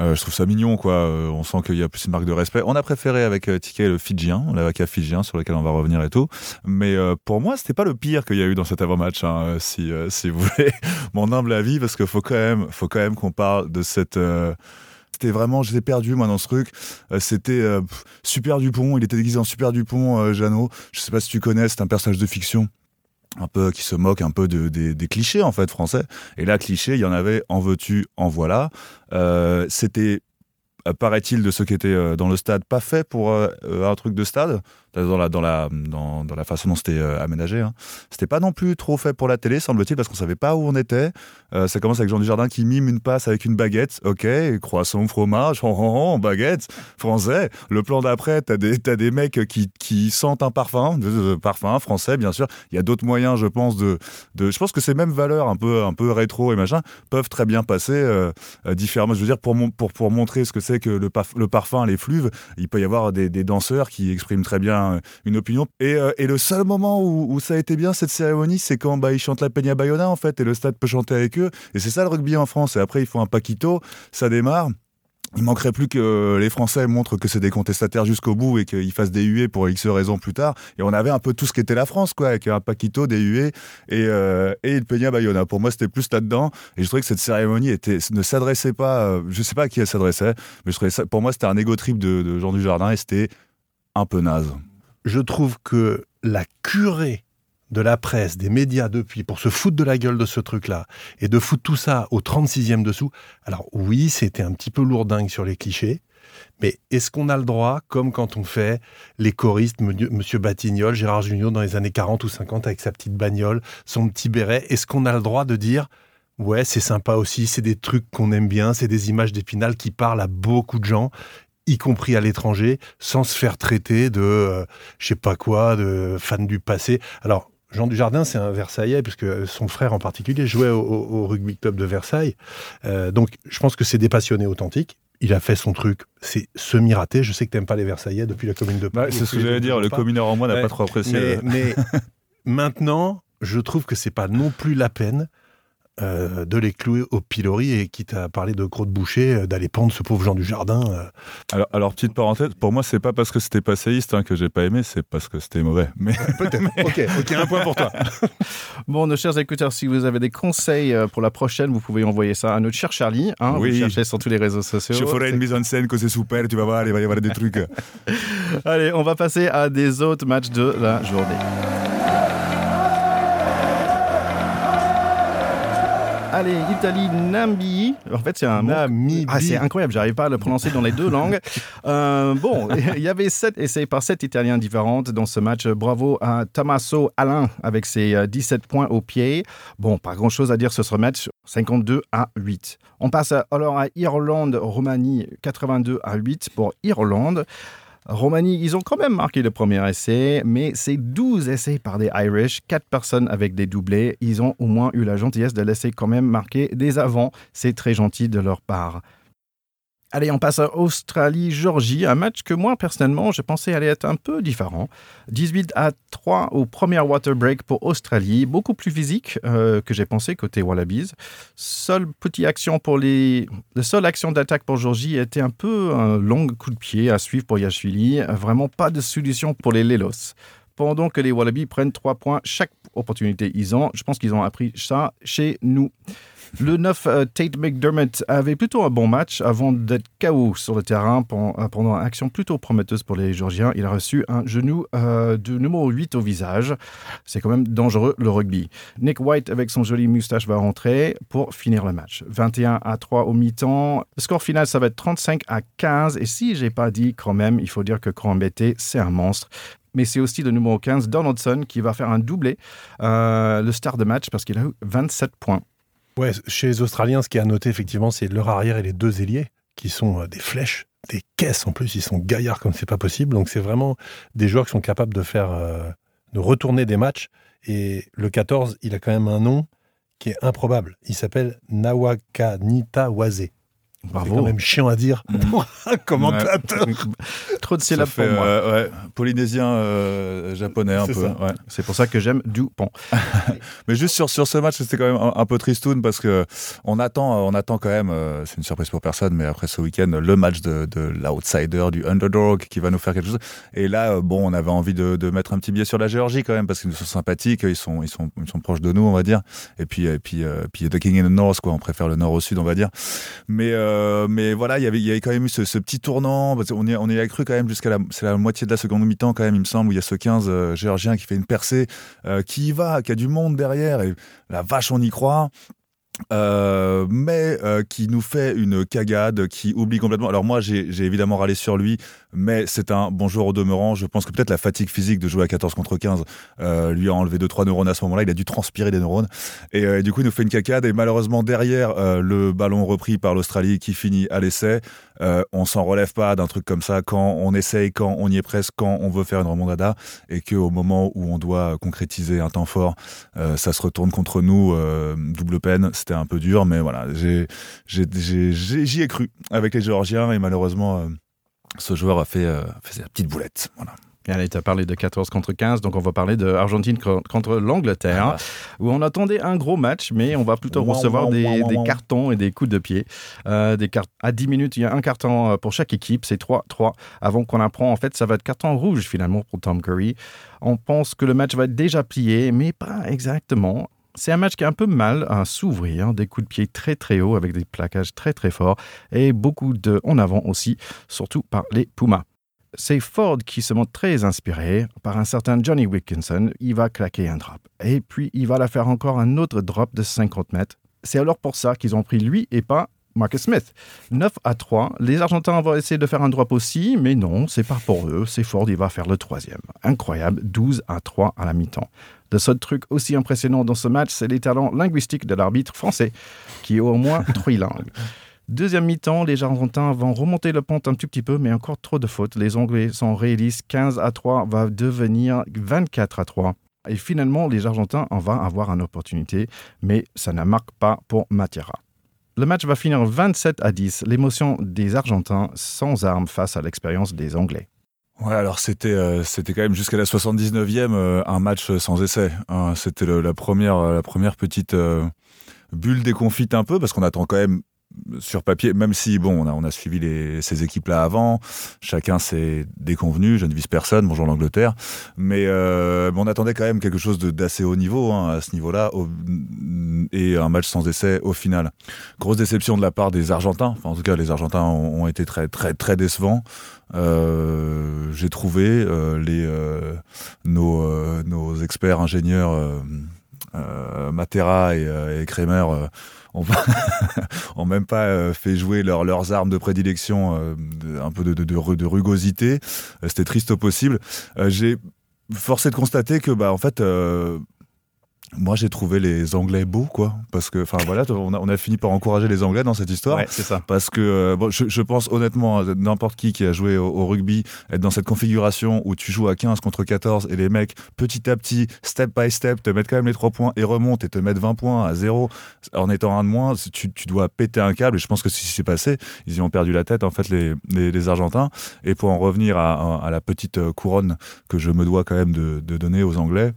je trouve ça mignon, quoi. Euh, on sent qu'il y a plus une marque de respect. On a préféré avec euh, Ticket le Fidjien, haka Fidjien, sur lequel on va revenir et tout. Mais euh, pour moi, c'était pas le pire qu'il y a eu dans cet avant-match, hein, si, si vous voulez mon humble avis, parce qu'il faut quand même, qu'on parle de cette c'était vraiment, j'étais perdu moi dans ce truc. Euh, c'était euh, Super Dupont, il était déguisé en Super Dupont, euh, Jeannot. Je sais pas si tu connais, c'est un personnage de fiction un peu qui se moque un peu de, de, des clichés en fait français. Et là, cliché, il y en avait en veux-tu, en voilà. Euh, c'était paraît-il de ceux qui étaient dans le stade pas fait pour un truc de stade dans la, dans la, dans, dans la façon dont c'était euh, aménagé. Hein. C'était pas non plus trop fait pour la télé, semble-t-il, parce qu'on savait pas où on était. Euh, ça commence avec Jean Dujardin qui mime une passe avec une baguette. Ok, croissant, fromage, oh, oh, oh, baguette, français. Le plan d'après, t'as des, as des mecs qui, qui sentent un parfum, de, parfum français, bien sûr. Il y a d'autres moyens, je pense, de, de. Je pense que ces mêmes valeurs, un peu, un peu rétro et machin, peuvent très bien passer euh, différemment. Je veux dire, pour, mon, pour, pour montrer ce que c'est que le, le parfum, les fluves, il peut y avoir des, des danseurs qui expriment très bien une opinion. Et, euh, et, le seul moment où, où, ça a été bien, cette cérémonie, c'est quand bah, ils chantent la Peña Bayona, en fait, et le stade peut chanter avec eux. Et c'est ça le rugby en France. Et après, ils font un paquito, ça démarre. Il manquerait plus que les Français montrent que c'est des contestataires jusqu'au bout et qu'ils fassent des huées pour X raisons plus tard. Et on avait un peu tout ce qu'était la France, quoi, avec un Paquito, des huées et, euh, et une Peña Bayona. Pour moi, c'était plus là-dedans. Et je trouvais que cette cérémonie était, ne s'adressait pas, euh, je sais pas à qui elle s'adressait, mais je trouvais ça, pour moi, c'était un égo trip de, de Jean Dujardin et c'était un peu naze je trouve que la curée de la presse, des médias depuis, pour se foutre de la gueule de ce truc-là, et de foutre tout ça au 36e dessous, alors oui, c'était un petit peu lourdingue sur les clichés, mais est-ce qu'on a le droit, comme quand on fait les choristes, Monsieur Batignol, Gérard Junior dans les années 40 ou 50 avec sa petite bagnole, son petit béret, est-ce qu'on a le droit de dire Ouais, c'est sympa aussi, c'est des trucs qu'on aime bien, c'est des images d'épinal qui parlent à beaucoup de gens y compris à l'étranger, sans se faire traiter de, euh, je sais pas quoi, de fan du passé. Alors, Jean Dujardin, c'est un Versaillais, puisque son frère en particulier jouait au, rugby club de Versailles. Euh, donc, je pense que c'est des passionnés authentiques. Il a fait son truc, c'est semi-raté. Je sais que tu n'aimes pas les Versaillais depuis la commune de Paris. Bah, c'est ce que j'allais dire, le communeur en moi n'a ouais, pas trop apprécié. Mais, mais maintenant, je trouve que c'est pas non plus la peine euh, de les clouer au pilori et quitte à parler de crotte boucher, euh, d'aller pendre ce pauvre Jean du Jardin. Euh. Alors, alors, petite parenthèse, pour moi, c'est pas parce que c'était passéiste hein, que j'ai pas aimé, c'est parce que c'était mauvais. Mais... Peut-être. mais... ok, ok, un point pour toi. bon, nos chers écouteurs, si vous avez des conseils pour la prochaine, vous pouvez envoyer ça à notre cher Charlie. Hein, oui. Vous cherchez sur tous les réseaux sociaux. Je ferai une mise en scène que c'est super, tu vas voir, il va y avoir des trucs. Allez, on va passer à des autres matchs de la journée. Allez, Italie, Namibie. En fait, c'est un Namibie. Ah, c'est incroyable, j'arrive pas à le prononcer dans les deux langues. Euh, bon, il y avait sept essais par sept Italiens différents dans ce match. Bravo à Tommaso Alain avec ses 17 points au pied. Bon, pas grand chose à dire sur ce match. 52 à 8. On passe alors à Irlande-Roumanie, 82 à 8 pour Irlande. Roumanie, ils ont quand même marqué le premier essai, mais c'est 12 essais par des Irish, 4 personnes avec des doublés. Ils ont au moins eu la gentillesse de laisser quand même marquer des avants. C'est très gentil de leur part. Allez, on passe à Australie-Georgie, un match que moi, personnellement, je pensais allait être un peu différent. 18 à 3 au premier water break pour Australie, beaucoup plus physique euh, que j'ai pensé côté Wallabies. Seule petite action pour les... La seule action d'attaque pour Georgie était un peu un long coup de pied à suivre pour Yashvili. Vraiment pas de solution pour les Lelos. Pendant que les Wallabies prennent 3 points chaque opportunité ils ont. Je pense qu'ils ont appris ça chez nous. Le 9, euh, Tate McDermott avait plutôt un bon match avant d'être KO sur le terrain euh, pendant, une action plutôt prometteuse pour les Georgiens. Il a reçu un genou euh, de numéro 8 au visage. C'est quand même dangereux le rugby. Nick White, avec son joli moustache, va rentrer pour finir le match. 21 à 3 au mi-temps. Le score final, ça va être 35 à 15. Et si j'ai pas dit quand même, il faut dire que Crambété, c'est un monstre mais c'est aussi le numéro 15, Donaldson, qui va faire un doublé, le start de match, parce qu'il a eu 27 points. Ouais, chez les Australiens, ce qui est à noter, effectivement, c'est leur arrière et les deux ailiers, qui sont euh, des flèches, des caisses en plus, ils sont gaillards comme c'est pas possible. Donc c'est vraiment des joueurs qui sont capables de faire, euh, de retourner des matchs. Et le 14, il a quand même un nom qui est improbable. Il s'appelle Nawakanita Waze. C'est quand même chiant à dire mm. pour un commentateur. Trop de syllabes pour moi. Euh, polynésien euh, japonais un peu. C'est pour ça que j'aime Dupont. Mais juste sur, sur ce match, c'était quand même un, peu tristoun parce que on attend, on attend quand même, euh, c'est une surprise pour personne, mais après ce week-end, le match de, de l'outsider, du underdog qui va nous faire quelque chose. Et là, bon, on avait envie de, de mettre un petit biais sur la Géorgie quand même parce qu'ils nous sont sympathiques, ils sont, ils sont, ils sont proches de nous, on va dire. Et puis, et puis, puis The King in the North, quoi. On préfère le nord au sud, on va dire. Mais euh, mais voilà, il y avait, quand même eu ce, petit tournant. On y, on a cru quand même jusqu'à la, la moitié de la seconde mi-temps quand même, il me semble, où il y a ce 15 euh, géorgien qui fait une percée, euh, qui y va, qui a du monde derrière. Et la vache, on y croit. Mais qui nous fait une cagade, qui oublie complètement. Alors moi, j'ai évidemment râlé sur lui, mais c'est un bon joueur au demeurant. Je pense que peut-être la fatigue physique de jouer à 14 contre 15 euh, lui a enlevé 2-3 neurones à ce moment-là. Il a dû transpirer des neurones. Et, du coup, il nous fait une cagade. Et malheureusement, derrière, le ballon repris par l'Australie qui finit à l'essai. on s'en relève pas d'un truc comme ça quand on essaye, quand on y est presque, quand on veut faire une remontada. Et qu'au moment où on doit concrétiser un temps fort, ça se retourne contre nous. double peine c'était un peu dur, mais voilà, j'y ai, cru avec les Géorgiens et malheureusement, euh, ce joueur a fait, euh, fait sa petite boulette. Voilà. Allez, tu as parlé de 14 contre 15, donc on va parler de Argentine contre l'Angleterre, ah où on attendait un gros match, mais on va plutôt recevoir des, cartons et des coups de pied. Euh, des à 10 minutes, il y a un carton pour chaque équipe, c'est 3-3. Avant qu'on apprend, en fait, ça va être carton rouge finalement pour Tom Curry. On pense que le match va être déjà plié, mais pas exactement. C'est un match qui est un peu mal à s'ouvrir, des coups de pied très très hauts avec des plaquages très très forts et beaucoup de en avant aussi, surtout par les Pumas. C'est Ford qui se montre très inspiré par un certain Johnny Wilkinson. Il va claquer un drop. Et puis il va la faire encore un autre drop de 50 mètres. C'est alors pour ça qu'ils ont pris lui et pas Marcus Smith. 9 à 3. Les Argentins vont essayer de faire un drop aussi, mais non, c'est pas pour eux. C'est Ford, il va faire le troisième. Incroyable. 12 à 3 à la mi-temps. Le seul truc aussi impressionnant dans ce match, c'est les talents linguistiques de l'arbitre français, qui est au moins trilingue. Deuxième mi-temps, les Argentins vont remonter le pont un tout petit peu, mais encore trop de fautes. Les Anglais sont réalistes 15 à 3, va devenir 24 à 3. Et finalement, les Argentins en vont avoir une opportunité, mais ça ne marque pas pour Matera. Le match va finir 27 à 10, l'émotion des Argentins sans armes face à l'expérience des Anglais. Ouais, alors c'était euh, c'était quand même jusqu'à la 79e euh, un match sans essai. Hein. C'était la première la première petite euh, bulle déconfite un peu parce qu'on attend quand même sur papier, même si bon, on a, suivi ces équipes-là avant, chacun s'est déconvenu, je ne vise personne, bonjour l'Angleterre, mais, euh, on attendait quand même quelque chose d'assez haut niveau hein, à ce niveau-là, et un match sans essai au final. Grosse déception de la part des Argentins, en tout cas les Argentins ont, été très très très décevants. Euh, J'ai trouvé euh, nos, experts ingénieurs Matera et, et Kremer on même pas euh, fait jouer leurs armes de prédilection, euh, un peu de, rugosité. Euh, c'était triste au possible. J'ai forcé de constater que, bah, en fait, moi, j'ai trouvé les Anglais beaux, quoi. Parce que, enfin, voilà, on a, on a, fini par encourager les Anglais dans cette histoire. Ouais, c'est ça. Parce que, euh, bon, je, je, pense honnêtement, n'importe qui qui a joué au, rugby, être dans cette configuration où tu joues à 15 contre 14 et les mecs, petit à petit, step by step, te mettent quand même les 3 points et remontent et te mettent 20 points à 0 en étant un de moins, tu, tu dois péter un câble. Et je pense que ce qui s'est passé, ils y ont perdu la tête, en fait, les, les, les Argentins. Et pour en revenir à, à, la petite couronne que je me dois quand même de, de donner aux Anglais,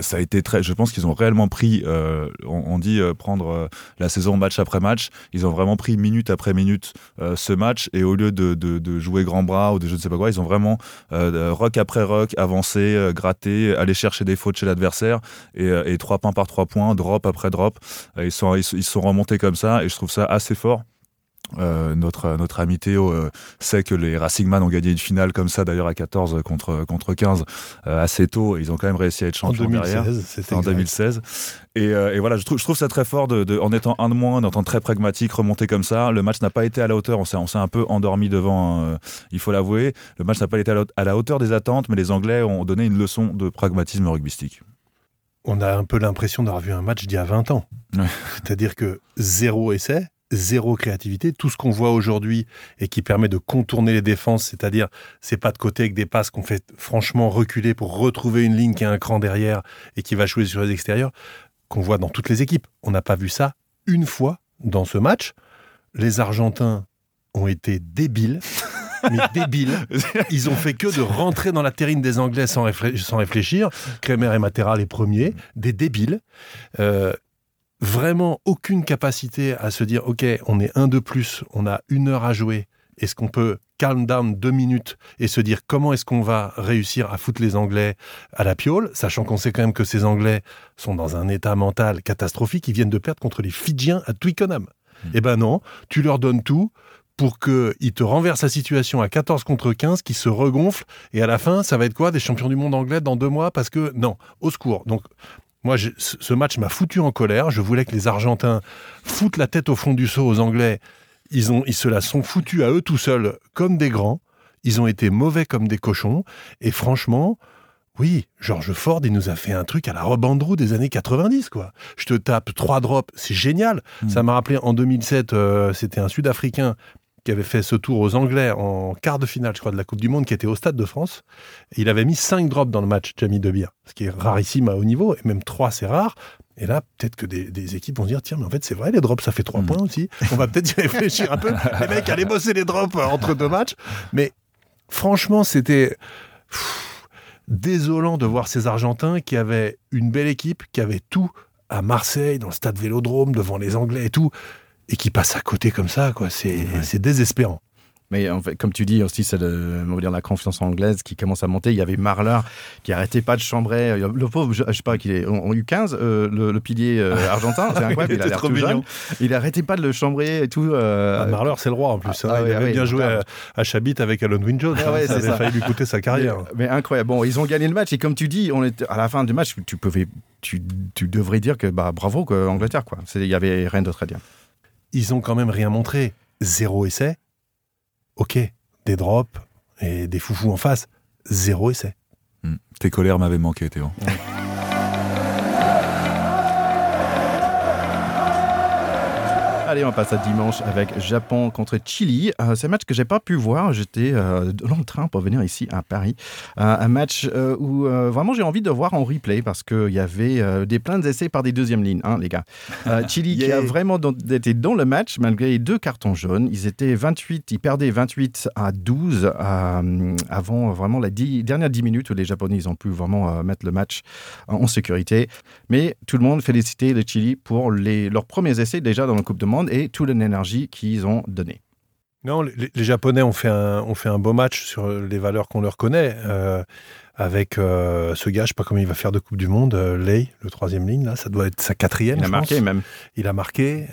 ça a été très. Je pense qu'ils ont réellement pris. Euh, on, dit euh, prendre euh, la saison match après match. Ils ont vraiment pris minute après minute ce match et au lieu de, de, jouer grand bras ou de je ne sais pas quoi, ils ont vraiment rock après rock avancé, gratté, aller chercher des fautes chez l'adversaire et, et, trois points par trois points, drop après drop. Ils sont ils, ils sont remontés comme ça et je trouve ça assez fort. Euh, notre, notre ami Théo euh, sait que les Racing Man ont gagné une finale comme ça, d'ailleurs à 14 contre, contre 15 euh, assez tôt. ils ont quand même réussi à être champions en 2016, derrière. En 2016. Et, et, voilà, je trouve, je trouve ça très fort de, en étant un de moins, en étant très pragmatique, remonter comme ça. Le match n'a pas été à la hauteur. On s'est, on s'est un peu endormi devant, il faut l'avouer. Le match n'a pas été à la, hauteur des attentes, mais les Anglais ont donné une leçon de pragmatisme rugbystique. On a un peu l'impression d'avoir vu un match d'il y a 20 ans. C'est-à-dire que zéro essai, zéro créativité. Tout ce qu'on voit aujourd'hui et qui permet de contourner les défenses, c'est-à-dire c'est pas de côté avec des passes qu'on fait franchement reculer pour retrouver une ligne qui a un cran derrière et qui va jouer sur les extérieurs, qu'on voit dans toutes les équipes. On n'a pas vu ça une fois dans ce match. Les Argentins ont été débiles. mais débiles. Ils ont fait que de rentrer dans la terrine des Anglais sans, réfléchir. Kremer et Matera les premiers, des débiles. Euh, vraiment aucune capacité à se dire ok on est un de plus on a une heure à jouer est-ce qu'on peut calm down deux minutes et se dire comment est-ce qu'on va réussir à foutre les Anglais à la piole, sachant qu'on sait quand même que ces Anglais sont dans un état mental catastrophique, ils viennent de perdre contre les Fidjiens à Twickenham. Mmh. Eh ben non, tu leur donnes tout pour qu'ils te renversent la situation à 14 contre 15, qui se regonfle, et à la fin, ça va être quoi Des champions du monde anglais dans deux mois Parce que, non, au secours. Donc, moi, ce match m'a foutu en colère. Je voulais que les Argentins foutent la tête au fond du seau aux Anglais. Ils, ont, ils se la sont foutus à eux tout seuls comme des grands. Ils ont été mauvais comme des cochons. Et franchement, oui, George Ford, il nous a fait un truc à la Rob Andrew des années 90, quoi. Je te tape trois drops, c'est génial. Hmm. Ça m'a rappelé en 2007, euh, c'était un Sud-Africain qui avait fait ce tour aux Anglais en quart de finale, je crois, de la Coupe du Monde, qui était au Stade de France. il avait mis 5 drops dans le match, Jamie De ce qui est rarissime à haut niveau, et même 3, c'est rare. Et là, peut-être que des, équipes vont se dire, tiens, mais en fait, c'est vrai, les drops, ça fait 3 hmm. points aussi. On va peut-être y réfléchir un peu. Les mecs allaient bosser les drops entre deux matchs. Mais franchement, c'était désolant de voir ces Argentins qui avaient une belle équipe, qui avaient tout à Marseille, dans le stade Vélodrome, devant les Anglais et tout et qui passe à côté comme ça, quoi. C'est désespérant. Mais en fait, comme tu dis aussi, c'est la confiance anglaise qui commence à monter. Il y avait Marler qui arrêtait pas de chambrer. Le pauvre, je, sais pas, qu'il est en U15, euh, le, pilier euh, argentin, c'est incroyable. il, a l'air tout jeune. Il arrêtait pas de le chambrer et tout. Euh... Ah, Marler, c'est le roi en plus. Hein. Ah, il avait bien joué à, Chabit avec Alan Wynne Jones. Ah, hein. ça avait failli lui coûter sa carrière. Mais, incroyable. Bon, ils ont gagné le match et comme tu dis, on était à la fin du match, tu pouvais, tu, tu devrais dire que bah bravo Angleterre quoi. Il y avait rien d'autre à dire ils ont quand même rien montré. Zéro essai. Ok, des drops et des foufous en face. Zéro essai. Hmm. Tes colères m'avaient manqué, Théo. Allez, on passe à dimanche avec Japon contre Chili. Euh, c'est un match que j'ai pas pu voir. J'étais euh, dans le train pour venir ici à Paris. Euh, un match où vraiment j'ai envie de voir en replay parce qu'il y avait des pleins d'essais par des deuxièmes lignes, hein, les gars. Chili qui a vraiment été dans le match malgré les deux cartons jaunes. Ils étaient 28, ils perdaient 28 à 12 avant vraiment la dernière 10 minutes où les Japonais ils ont pu vraiment mettre le match en sécurité. Mais tout le monde félicitait le Chili pour les, leurs premiers essais déjà dans la Coupe de Monde et toute l'énergie qu'ils ont donnée. Non, les, Japonais ont fait, un, ont fait un beau match sur les valeurs qu'on leur connaît. Euh, avec euh, ce gars, je sais pas comment il va faire de Coupe du Monde, euh, Lei, le troisième ligne, là, ça doit être sa quatrième. Il a marqué même. Il a marqué.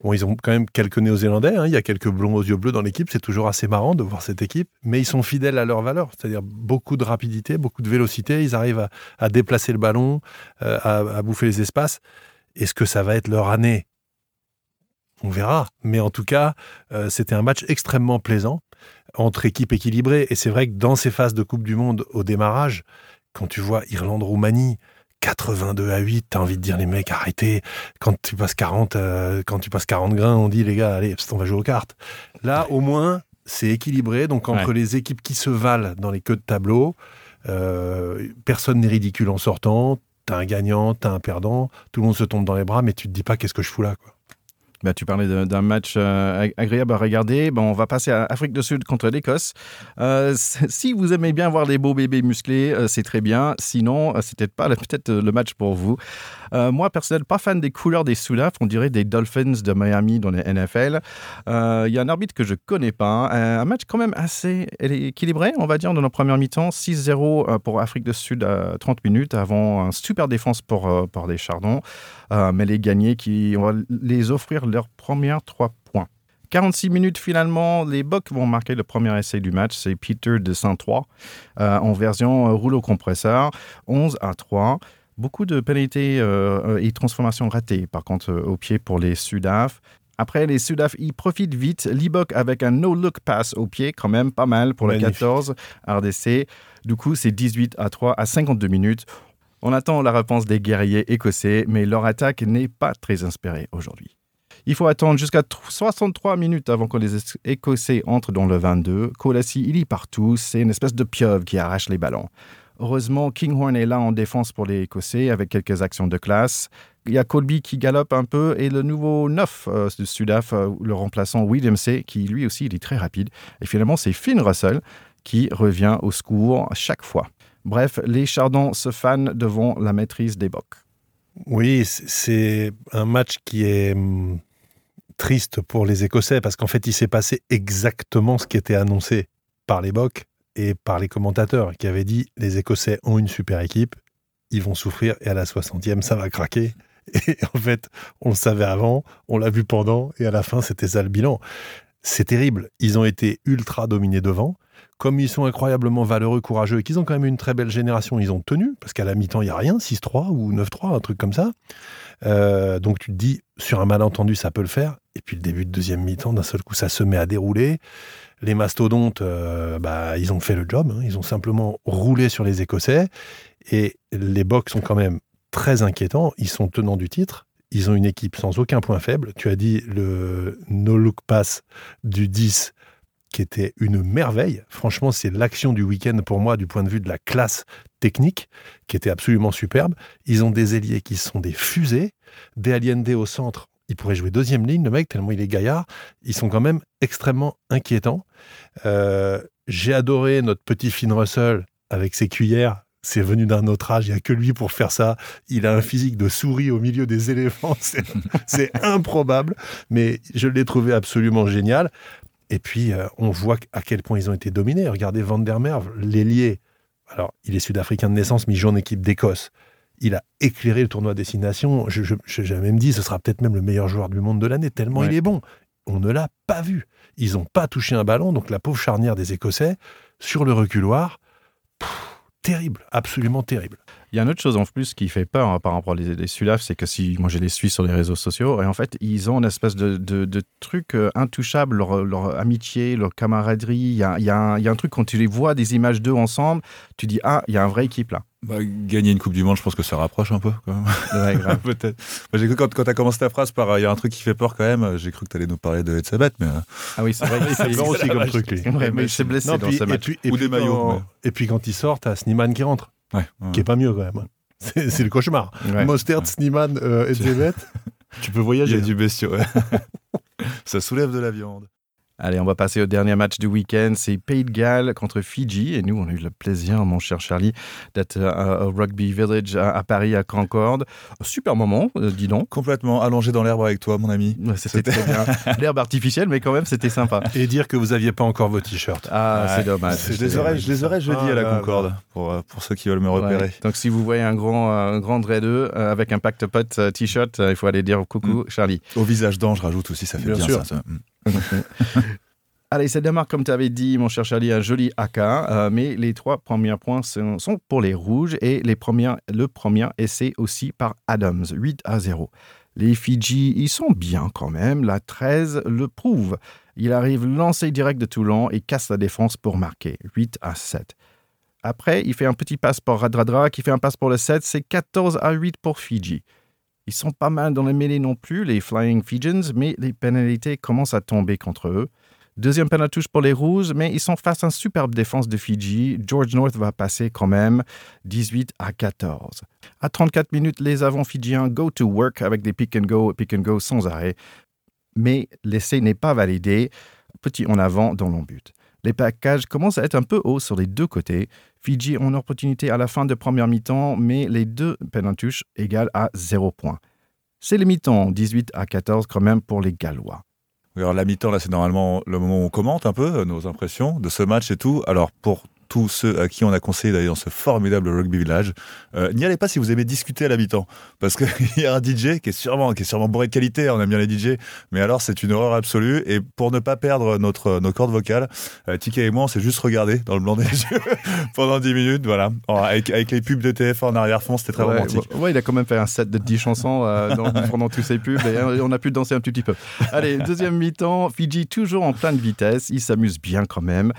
bon, ils ont quand même quelques Néo-Zélandais, hein. il y a quelques blonds aux yeux bleus dans l'équipe, c'est toujours assez marrant de voir cette équipe, mais ils sont fidèles à leurs valeurs, c'est-à-dire beaucoup de rapidité, beaucoup de vélocité, ils arrivent à, déplacer le ballon, à, à bouffer les espaces. Est-ce que ça va être leur année? On verra. Mais en tout cas, euh, c'était un match extrêmement plaisant entre équipes équilibrées. Et c'est vrai que dans ces phases de Coupe du Monde au démarrage, quand tu vois Irlande-Roumanie, 82 à 8, t'as envie de dire les mecs arrêtez. Quand tu passes 40, euh, quand tu passes 40 grains, on dit les gars allez, on va jouer aux cartes. Là, au moins, c'est équilibré. Donc entre les équipes qui se valent dans les queues de tableau, euh, personne n'est ridicule en sortant. T'as un gagnant, t'as un perdant, tout le monde se tombe dans les bras, mais tu te dis pas qu'est-ce que je fous là, quoi. Bah, tu parlais d'un match euh, agréable à regarder. Bon, on va passer à Afrique du Sud contre l'Écosse. Euh, si vous aimez bien voir les beaux bébés musclés, euh, c'est très bien. Sinon, c'était pas peut-être le match pour vous. Moi, personnellement, pas fan des couleurs des Soudaf. On dirait des Dolphins de Miami dans les NFL. Il y a un arbitre que je connais pas. Un match quand même assez équilibré, on va dire, dans nos premières mi-temps. 6-0 pour Afrique du Sud à 30 minutes avant un super défense pour, pour les Chardons. mais les gagnés qui, on va les offrir leurs premières trois points. 46 minutes finalement, les Bucks vont marquer le premier essai du match. C'est Peter de Saint-Trois euh, en version euh, rouleau compresseur, 11 à 3. Beaucoup de pénalités euh, et transformations ratées, par contre, au pied pour les Sudaf. Après, les Sudaf, ils profitent vite. Libok avec un no-look pass au pied, quand même pas mal pour le 14 RDC. Du coup, c'est 18 à 3 à 52 minutes. On attend la réponse des guerriers écossais, mais leur attaque n'est pas très inspirée aujourd'hui. Il faut attendre jusqu'à 63 minutes avant que les Écossais entrent dans le 22. Colassi, il y partout. C'est une espèce de pieuvre qui arrache les ballons. Heureusement, Kinghorn est là en défense pour les Écossais avec quelques actions de classe. Il y a Colby qui galope un peu et le nouveau 9 euh, de Sudaf, euh, le remplaçant William C, qui lui aussi il est très rapide. Et finalement, c'est Finn Russell qui revient au secours chaque fois. Bref, les Chardons se fanent devant la maîtrise des Bocs. Oui, c'est un match qui est hum, triste pour les Écossais parce qu'en fait, il s'est passé exactement ce qui était annoncé par les Bocs et par les commentateurs qui avaient dit les Écossais ont une super équipe, ils vont souffrir et à la 60e, ça va craquer. Et en fait, on le savait avant, on l'a vu pendant et à la fin, c'était ça le bilan. C'est terrible. Ils ont été ultra dominés devant. Comme ils sont incroyablement valeureux, courageux et qu'ils ont quand même une très belle génération, ils ont tenu parce qu'à la mi-temps, il n'y a rien, 6-3 ou 9-3, un truc comme ça. Euh, donc tu te dis, sur un malentendu, ça peut le faire. Et puis le début de deuxième mi-temps, d'un seul coup, ça se met à dérouler. Les mastodontes, euh, bah, ils ont fait le job. Hein. Ils ont simplement roulé sur les Écossais. Et les Bocs sont quand même très inquiétants. Ils sont tenants du titre. Ils ont une équipe sans aucun point faible. Tu as dit le no-look pass du 10 qui était une merveille. Franchement, c'est l'action du week-end pour moi du point de vue de la classe technique, qui était absolument superbe. Ils ont des ailiers qui sont des fusées, des Allende au centre. Il pourrait jouer deuxième ligne, le mec, tellement il est gaillard. Ils sont quand même extrêmement inquiétants. Euh, j'ai adoré notre petit Finn Russell avec ses cuillères c'est venu d'un autre âge, il n'y a que lui pour faire ça. Il a un physique de souris au milieu des éléphants, c'est improbable, mais je l'ai trouvé absolument génial. Et puis, euh, on voit à quel point ils ont été dominés. Regardez Van der Merwe, l'ailier. Alors, il est sud-africain de naissance, mais il joue en équipe d'Écosse. Il a éclairé le tournoi destination. Je, J'ai même dit, ce sera peut-être même le meilleur joueur du monde de l'année, tellement il est bon. On ne l'a pas vu. Ils n'ont pas touché un ballon, donc la pauvre charnière des Écossais, sur le reculoir, terrible, absolument terrible. Il y a une autre chose en plus qui fait peur hein, par rapport aux les Sudaf, c'est que si moi je les suis sur les réseaux sociaux, et en fait, ils ont une espèce de, de, truc euh, intouchable, leur, amitié, leur camaraderie. Il y a, il y, a un, il y a un truc quand tu les vois, des images d'eux ensemble, tu dis, ah, il y a une vraie équipe là. Bah, gagner une Coupe du Monde, je pense que ça rapproche un peu. Quand même. Ouais, Peut-être. j'ai cru quand, quand tu as commencé ta phrase par il y a un truc qui fait peur quand même, j'ai cru que tu allais nous parler de Etzabet. Mais... Euh, ah oui, c'est vrai. il fait peur aussi comme truc. mais il s'est blessé dans ce match. Ou des maillots. Et puis quand il sort, t'as Sneeman qui rentre. Qui est pas mieux quand même. C'est le cauchemar. Mostert, Sneeman euh, et tu peux voyager. Il y a du bestiau, Ça soulève de la viande. Allez, on va passer au dernier match du week-end. C'est Pays de Galles contre Fidji. Et nous, on a eu le plaisir, mon cher Charlie, d'être au Rugby Village à, Paris, à Concorde. Super moment, euh, dis donc. Complètement allongé dans l'herbe avec toi, mon ami. c'était très bien. L'herbe artificielle, mais quand même, c'était sympa. Et dire que vous n'aviez pas encore vos t-shirts. Ah, c'est dommage. Je les, aurais, je les aurais jeudi à la ah, Concorde, pour, euh, pour ceux qui veulent me repérer. Donc, si vous voyez un grand, un grand Dre 2 euh, avec un pacte pote t-shirt, il faut aller dire coucou, mm. Charlie. Au visage d'ange, rajoute aussi, ça fait bien, bien ça. Mm. Allez, ça démarre, comme tu avais dit, mon cher Charlie, un joli AK, euh, mais les trois premiers points sont, pour les rouges et les premiers, le premier essai aussi par Adams, 8 à 0. Les Fidji, ils sont bien quand même, la 13 le prouve. Il arrive lancé direct de Toulon et casse la défense pour marquer, 8 à 7. Après, il fait un petit passe pour Radradra qui fait un passe pour le 7, c'est 14 à 8 pour Fidji. Ils sont pas mal dans les mêlées non plus, les Flying Fijians, mais les pénalités commencent à tomber contre eux. Deuxième touche pour les Rouges, mais ils sont face à une superbe défense de Fidji. George North va passer quand même 18 à 14. À 34 minutes, les avants fidjiens go to work avec des pick and go, pick and go sans arrêt. mais l'essai n'est pas validé. Petit en avant dans but. Les packages commencent à être un peu hauts sur les deux côtés. Fidji ont opportunité à la fin de première mi-temps, mais les deux pénaltouches égales à 0 points. C'est le mi-temps, 18 à 14 quand même pour les Gallois. alors la mi-temps, là, c'est normalement le moment où on commente un peu nos impressions de ce match et tout. Alors, pour tous ceux à qui on a conseillé d'aller dans ce formidable rugby village. Euh, n'y allez pas si vous aimez discuter à l'habitant, parce qu'il y a un DJ qui est sûrement qui est sûrement bourré de qualité. On aime bien les DJ, mais alors c'est une horreur absolue. Et pour ne pas perdre notre nos cordes vocales, euh, et moi on s'est juste regardé dans le blanc des yeux pendant 10 minutes, voilà, avec, avec les pubs de TF en arrière-fond, c'était très romantique. Ouais, il a quand même fait un set de 10 chansons euh, pendant tous ces pubs et on a pu danser un petit peu. Allez, deuxième mi-temps, Fiji toujours en pleine vitesse, il s'amuse bien quand même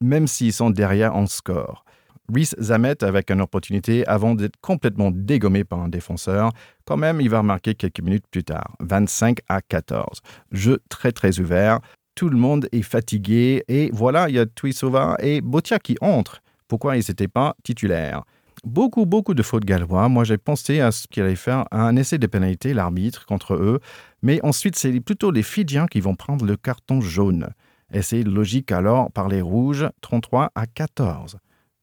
même s'ils sont derrière en score. Rhys Zamet avec une opportunité avant d'être complètement dégommé par un défenseur. Quand même, il va remarquer quelques minutes plus tard, 25 à 14. Jeu très très ouvert. Tout le monde est fatigué et voilà, il y a Tuisova et Botia qui entrent. Pourquoi ils n'étaient pas titulaires? Beaucoup, beaucoup de fautes gallois. Moi, j'ai pensé à ce qu'il allait faire un essai de pénalité, l'arbitre, contre eux. Mais ensuite, c'est plutôt les Fidjiens qui vont prendre le carton jaune. C'est logique alors par les rouges, 33 à 14.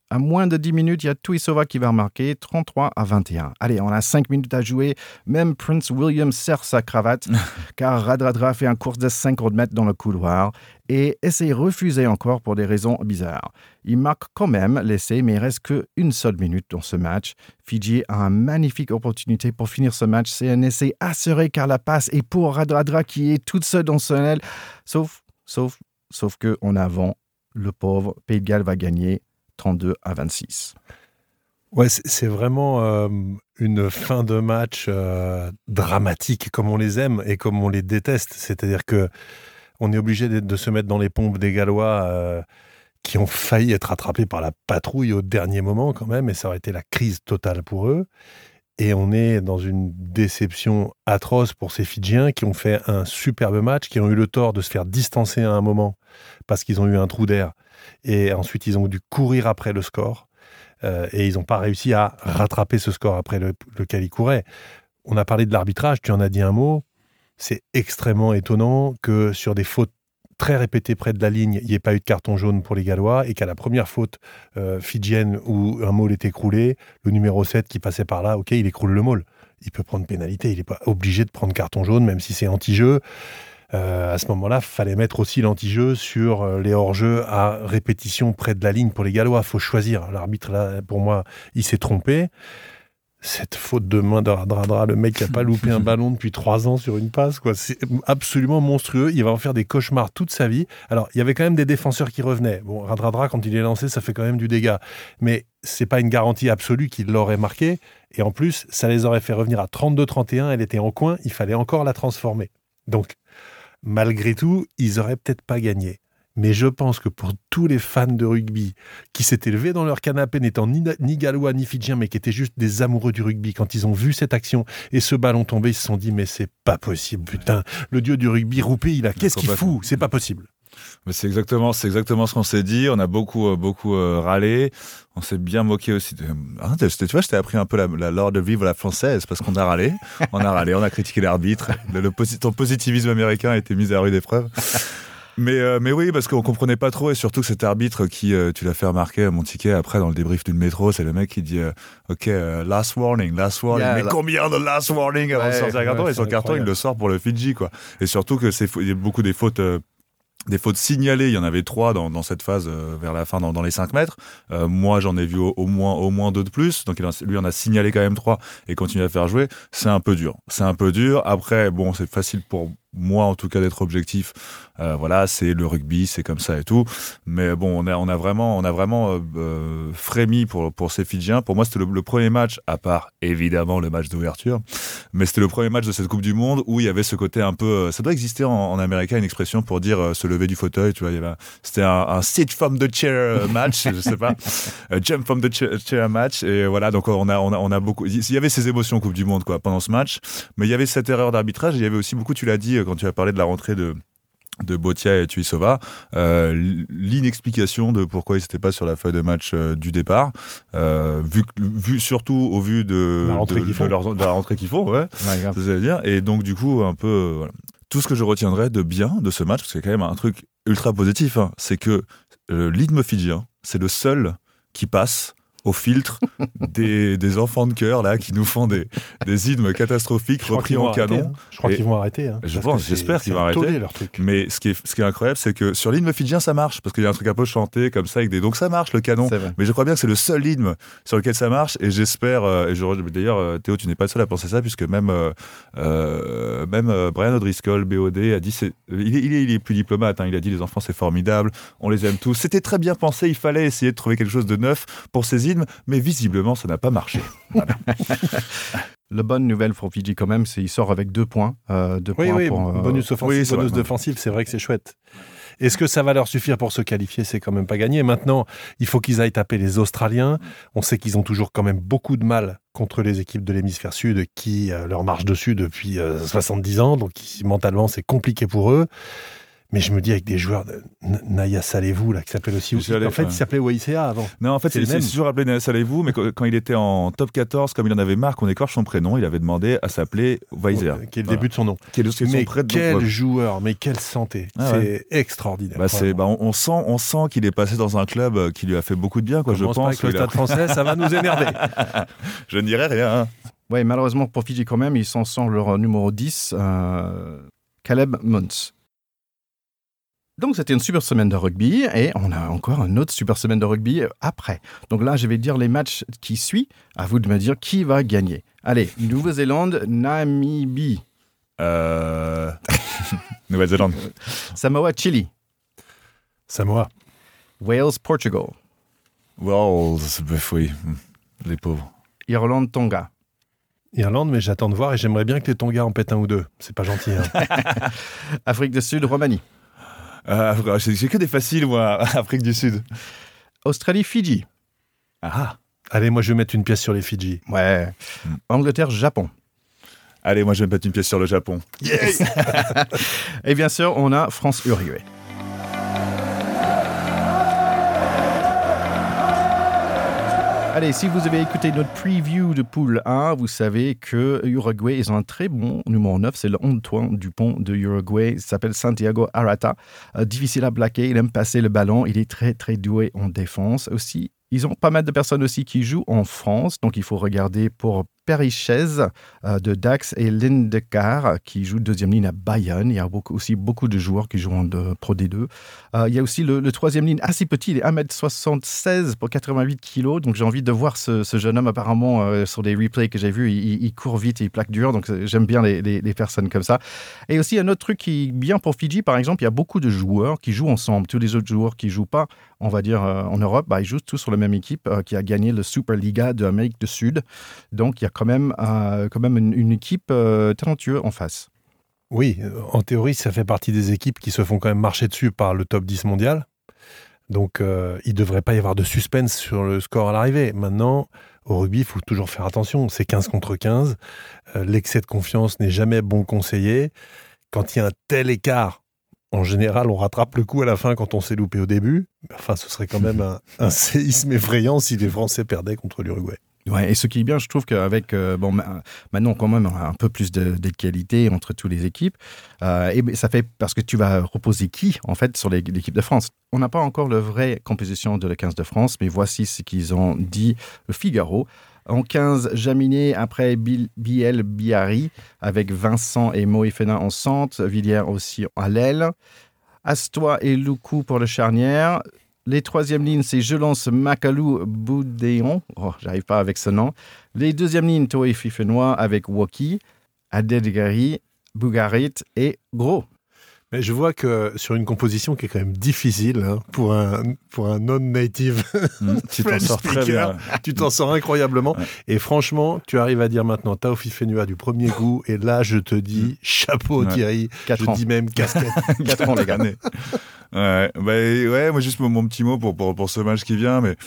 À moins de 10 minutes, il y a Tuisova qui va remarquer 33 à 21. Allez, on a 5 minutes à jouer. Même Prince William serre sa cravate car Radradra fait un course de 50 mètres dans le couloir et essaie refusé encore pour des raisons bizarres. Il marque quand même l'essai, mais il reste qu'une seule minute dans ce match. Fiji a une magnifique opportunité pour finir ce match. C'est un essai assuré car la passe est pour Radradra qui est toute seule dans son aile. Sauf, sauf sauf que en avant, le pauvre Pays de Galles va gagner 32 à 26. Ouais, c'est vraiment euh, une fin de match euh, dramatique comme on les aime et comme on les déteste. C'est-à-dire que on est obligé de, se mettre dans les pompes des Gallois euh, qui ont failli être attrapés par la patrouille au dernier moment quand même, et ça aurait été la crise totale pour eux. Et on est dans une déception atroce pour ces Fidjiens qui ont fait un superbe match, qui ont eu le tort de se faire distancer à un moment parce qu'ils ont eu un trou d'air. Et ensuite, ils ont dû courir après le score. Euh, et ils n'ont pas réussi à rattraper ce score après le, lequel ils couraient. On a parlé de l'arbitrage, tu en as dit un mot. C'est extrêmement étonnant que sur des fautes très répété près de la ligne, il n'y ait pas eu de carton jaune pour les Gallois et qu'à la première faute euh, fidjienne où un maul est écroulé, le numéro 7 qui passait par là, ok, il écroule le maul. Il peut prendre pénalité, il n'est pas obligé de prendre carton jaune, même si c'est anti-jeu. Euh, à ce moment-là, fallait mettre aussi l'anti-jeu sur euh, les hors-jeux à répétition près de la ligne pour les Gallois. faut choisir. L'arbitre, là, pour moi, il s'est trompé cette faute de main de Radradra, le mec qui n'a pas loupé un ballon depuis trois ans sur une passe, quoi. C'est absolument monstrueux. Il va en faire des cauchemars toute sa vie. Alors, il y avait quand même des défenseurs qui revenaient. Bon, Radradra, quand il est lancé, ça fait quand même du dégât. Mais c'est pas une garantie absolue qu'il l'aurait marqué. Et en plus, ça les aurait fait revenir à 32-31. Elle était en coin. Il fallait encore la transformer. Donc, malgré tout, ils auraient peut-être pas gagné. Mais je pense que pour tous les fans de rugby qui s'étaient levés dans leur canapé, n'étant ni, ni gallois ni fidjiens, mais qui étaient juste des amoureux du rugby, quand ils ont vu cette action et ce ballon tomber, ils se sont dit mais c'est pas possible, putain, le dieu du rugby roupé, il a qu'est-ce qu'il fout? C'est pas possible. C'est exactement, c'est exactement ce qu'on s'est dit. On a beaucoup, euh, beaucoup euh, râlé. On s'est bien moqué aussi. De... Ah, tu vois, je t'ai appris un peu la, la lore de vivre la française parce qu'on a râlé. On a râlé, on a critiqué l'arbitre. Le, le, ton positivisme américain a été mis à rude épreuve. Mais, euh, mais oui, parce qu'on comprenait pas trop, et surtout que cet arbitre qui, euh, tu l'as fait remarquer à mon ticket après dans le débrief du métro, c'est le mec qui dit euh, Ok, last warning, last warning. mais combien de last warning avant de sortir un carton Et son carton, il le sort pour le Fidji, quoi. Et surtout que c'est il y a beaucoup des fautes des fautes signalées, il y en avait trois dans, dans cette phase vers la fin dans, dans les 5 mètres. moi, j'en ai vu au, moins au moins deux de plus. Donc lui, en a signalé quand même trois et continue à faire jouer. C'est un peu dur. C'est un peu dur. Après, bon, c'est facile pour moi en tout cas d'être objectif. Euh, voilà, c'est le rugby, c'est comme ça et tout. Mais bon, on a, on a vraiment, on a vraiment euh, euh, frémi pour, pour ces Fidjiens. Pour moi, c'était le, premier match, à part évidemment le match d'ouverture, mais c'était le premier match de cette Coupe du Monde où il y avait ce côté un peu. Ça doit exister en, en américain une expression pour dire se lever du fauteuil. Tu vois, c'était un, un, sit from the chair match, je sais pas, jump from the chair, match. Et voilà, donc on a, on a, on a beaucoup. Il y avait ces émotions Coupe du Monde quoi pendant ce match, mais il y avait cette erreur d'arbitrage. Il y avait aussi beaucoup, tu l'as dit quand tu as parlé de la rentrée de de Botia et Tuisova, euh, l'inexplication de pourquoi ils n'étaient pas sur la feuille de match euh, du départ, euh, vu, vu surtout au vu de la rentrée qu'ils font, la rentrée qu'ils font, ouais, ouais dire. Et donc du coup un peu, voilà. tout ce que je retiendrai de bien de ce match, parce y a quand même un truc ultra positif, hein, c'est que l'hymne fidjien, c'est le seul qui passe au filtre des, des enfants de cœur là qui nous font des, des hymnes catastrophiques Je repris en arrêter, canon. hein. Je crois Et- qu'ils vont arrêter. hein, Je pense, j'espère qu'ils vont arrêter. leur truc. Mais ce qui est, ce qui est incroyable, c'est que sur l'hymne fidjien, ça marche, parce qu'il y a un truc un peu chanté comme ça, avec des... donc ça marche le canon. Mais je crois bien que c'est le seul hymne sur lequel ça marche, et j'espère, euh, et je- d'ailleurs, euh, Théo, tu n'es pas le seul à penser ça, puisque même, euh, euh, même euh, Brian O'Driscoll, BOD, a dit, c'est- il, est, il, est, il est plus diplomate, hein, il a dit les enfants c'est formidable, on les aime tous. C'était très bien pensé, il fallait essayer de trouver quelque chose de neuf pour ces hymnes, mais visiblement ça n'a pas marché. La bonne nouvelle pour Fidji quand même, c'est qu'il sort avec deux points. euh, deux Oui, points oui, pour, euh, bonus offensif, oui, c'est bonus vrai. défensif, c'est vrai que c'est chouette. Est-ce que ça va leur suffire pour se qualifier? C'est quand même pas gagné. Maintenant, il faut qu'ils aillent taper les Australiens. On sait qu'ils ont toujours quand même beaucoup de mal contre les équipes de l'hémisphère sud qui euh, leur marchent dessus depuis euh, 70 ans. Donc, mentalement, c'est compliqué pour eux. Mais je me dis avec des joueurs, de Naya Salevou, là, qui s'appelle aussi. J'allais- En fait, ouais. il s'appelait Waïsea avant. Non, en fait, C'est toujours appelé Naya Saleh-vous, mais quand, quand il était en top 14, comme il en avait marre qu'on écorche son prénom, il avait demandé à s'appeler Weiser. euh, Qui est le début de son nom. Qui est le- qui est son Mais de- quel ouais. joueur, mais quelle santé. Ah c'est extraordinaire. Bah, c'est, bah, on, on sent, on sent qu'il est passé dans un club euh, qui lui a fait beaucoup de bien, quoi, je pense. avec le stade français, ça va nous énerver. Je ne dirais rien. hein. Ouais, malheureusement pour Fidji quand même, ils s'en sortent leur numéro 10, euh, Caleb Muntz. Donc c'était une super semaine de rugby et on a encore une autre super semaine de rugby après. Donc là, je vais dire les matchs qui suivent. À vous de me dire qui va gagner. Allez, Nouvelle-Zélande, Namibie, Euh... Nouvelle-Zélande. Samoa, Chili, Samoa. Wales, Portugal, c'est- bref, oui. Les pauvres. Irlande, Tonga, Irlande, mais j'attends de voir et j'aimerais bien que les Tonga en pètent un ou deux. C'est pas gentil. hein. Afrique du Sud, Roumanie, Euh, j'ai, que des faciles, moi, Afrique du Sud. Australie, Fidji, Ah Allez, moi je vais mettre une pièce sur les Fidji. ouais, Hmm. Angleterre, Japon. Allez, moi je vais me mettre une pièce sur le Japon. Yes Et bien sûr, on a France-Uruguay. Allez, si vous avez écouté notre preview de poule 1, vous savez que Uruguay, ils ont un très bon numéro 9. C'est le Antoine Dupont de Uruguay. Il s'appelle Santiago Arata. Euh, difficile à plaquer. Il aime passer le ballon. Il est très, très doué en défense aussi. Ils ont pas mal de personnes aussi qui jouent en France. Donc, il faut regarder pour Perichez euh, de Dax et Lindecar qui joue deuxième ligne à Bayonne. Il y a aussi beaucoup de joueurs qui jouent en Pro D2. Euh, il y a aussi le, troisième ligne assez petit, il est 1m76 pour 88 kg. Donc j'ai envie de voir ce, jeune homme apparemment euh, sur des replays que j'ai vus. Il, court vite et il plaque dur. Donc j'aime bien les, personnes comme ça. Et aussi un autre truc qui est bien pour Fidji, par exemple, il y a beaucoup de joueurs qui jouent ensemble. Tous les autres joueurs qui jouent pas, on va dire en Europe, bah, ils jouent tous sur la même équipe qui a gagné le Super Liga de Amérique du Sud. Donc il y a quand même, euh, quand même une, une équipe euh, talentueuse en face. Oui, en théorie, ça fait partie des équipes qui se font quand même marcher dessus par le top 10 mondial. Donc, euh, il ne devrait pas y avoir de suspense sur le score à l'arrivée. Maintenant, au rugby, il faut toujours faire attention. C'est 15 contre 15. Euh, L'excès de confiance n'est jamais bon conseiller. Quand il y a un tel écart, en général, on rattrape le coup à la fin quand on s'est loupé au début. Enfin, ce serait quand même un, un séisme effrayant si les Français perdaient contre l'Uruguay. Et ce qui est bien, je trouve qu'avec, euh, bon, ma- maintenant quand même, on a un peu plus de, d'égalité entre toutes les équipes. Euh, et ça fait parce que tu vas reposer qui, en fait, sur l'équipe de France? On n'a pas encore la vraie composition de la 15 de France, mais voici ce qu'ils ont dit le Figaro. En 15, Jaminet, après Biel Biari, avec Vincent et Moé Fénin en centre, Villiers aussi à l'aile. Astois et Loukou pour le charnière. Les troisièmes lignes, c'est Je lance Macalou Boudéon. Oh, j'arrive pas avec ce nom. Les deuxièmes lignes, Toé Fifenois avec Woki, Adedgari, Bougarit et Gros. Mais je vois que sur une composition qui est quand même difficile hein, pour un, pour un non-native, Hmm, tu t'en sors très bien. tu t'en sors incroyablement. Ouais. Et franchement, tu arrives à dire maintenant Taofi Fenua du premier goût. Et là, je te dis chapeau Ouais. Thierry. Quatre je ans. dis même casquette. Quatre ans, les gars. Ouais, bah, ouais, moi juste mon, mon petit mot pour, pour, pour ce match qui vient, mais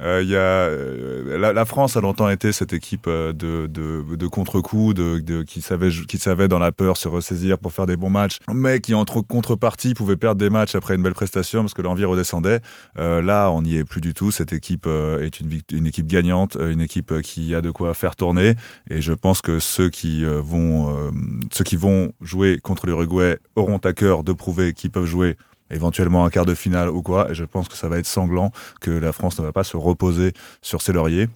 euh, y a, euh, la, France a longtemps été cette équipe euh, de, contre-coup, de, qui, savait, qui savait dans la peur se ressaisir pour faire des bons matchs, mais qui entre contrepartie pouvait perdre des matchs après une belle prestation parce que l'envie redescendait. Là, on n'y est plus du tout. Cette équipe est une, une équipe gagnante, une équipe qui a de quoi faire tourner. Et je pense que ceux qui vont, ceux qui vont jouer contre l'Uruguay auront à cœur de prouver qu'ils peuvent jouer éventuellement un quart de finale ou quoi. Et je pense que ça va être sanglant, que la France ne va pas se reposer sur ses lauriers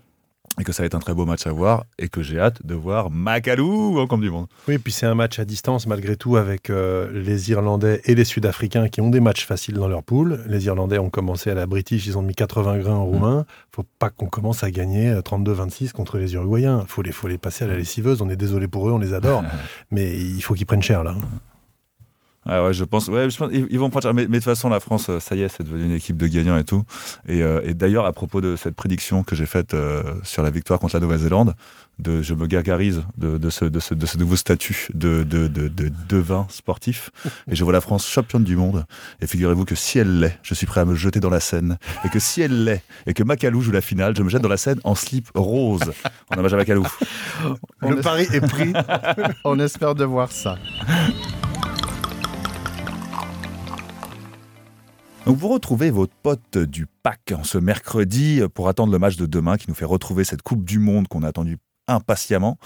et que ça va être un très beau match à voir et que j'ai hâte de voir Macalou en Coupe du Monde. Oui, puis c'est un match à distance malgré tout avec euh, les Irlandais et les Sud-Africains qui ont des matchs faciles dans leur poule. Les Irlandais ont commencé à la British, ils ont mis 80 grains en roumain. Faut pas qu'on commence à gagner 32-26 euh, contre les Uruguayens. Faut les, faut les passer à la lessiveuse. On est désolé pour eux, on les adore, mais il faut qu'ils prennent cher là. Ah ouais, je pense, ouais, je pense ils vont prendre. Mais, de toute façon, la France, euh, ça y est, c'est devenu une équipe de gagnants et tout. Et, euh, d'ailleurs, à propos de cette prédiction que j'ai faite euh, sur la victoire contre la Nouvelle-Zélande, de, je me gargarise de, ce, nouveau statut de, de, de, de devin sportif. Et je vois la France championne du monde. Et figurez-vous que si elle l'est, je suis prêt à me jeter dans la scène. Et que si elle l'est, et que Macalou joue la finale, je me jette dans la scène en slip rose. En hommage à Macalou. Le pari est pris. On espère de voir ça. Donc vous retrouvez votre pote du pack en ce mercredi pour attendre le match de demain qui nous fait retrouver cette Coupe du Monde qu'on a attendu impatiemment.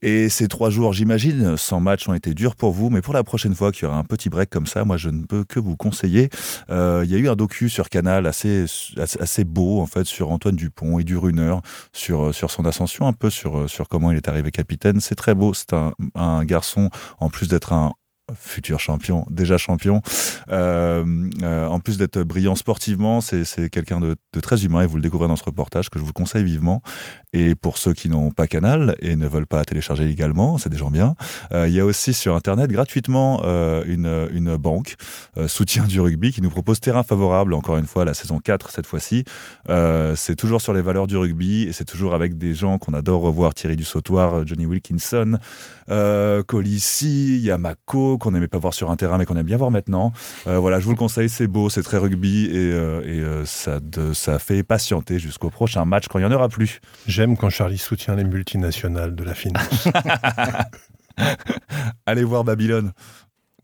Et ces trois jours, j'imagine, sans match ont été durs pour vous, mais pour la prochaine fois qu'il y aura un petit break comme ça, moi je ne peux que vous conseiller. Euh, il y a eu un docu sur Canal assez, assez, beau en fait sur Antoine Dupont et du Runner, sur, sur son ascension, un peu sur, sur comment il est arrivé capitaine. C'est très beau, c'est un, un garçon, en plus d'être un futur champion, déjà champion. Euh, euh, en plus d'être brillant sportivement, c'est quelqu'un de, très humain et vous le découvrez dans ce reportage que je vous conseille vivement. Et pour ceux qui n'ont pas Canal et ne veulent pas télécharger légalement, c'est des gens bien, euh, il y a aussi sur Internet gratuitement une, banque, soutien du rugby, qui nous propose terrain favorable, encore une fois, la saison 4 cette fois-ci. C'est toujours sur les valeurs du rugby et c'est toujours avec des gens qu'on adore revoir, Thierry Dussautoir, Johnny Wilkinson, Colissi, Yamako, qu'on n'aimait pas voir sur un terrain mais qu'on aime bien voir maintenant. voilà, je vous le conseille, c'est beau, c'est très rugby et, et ça, de, ça fait patienter jusqu'au prochain match quand il n'y en aura plus. J'aime quand Charlie soutient les multinationales de la finance. Allez voir Babylone.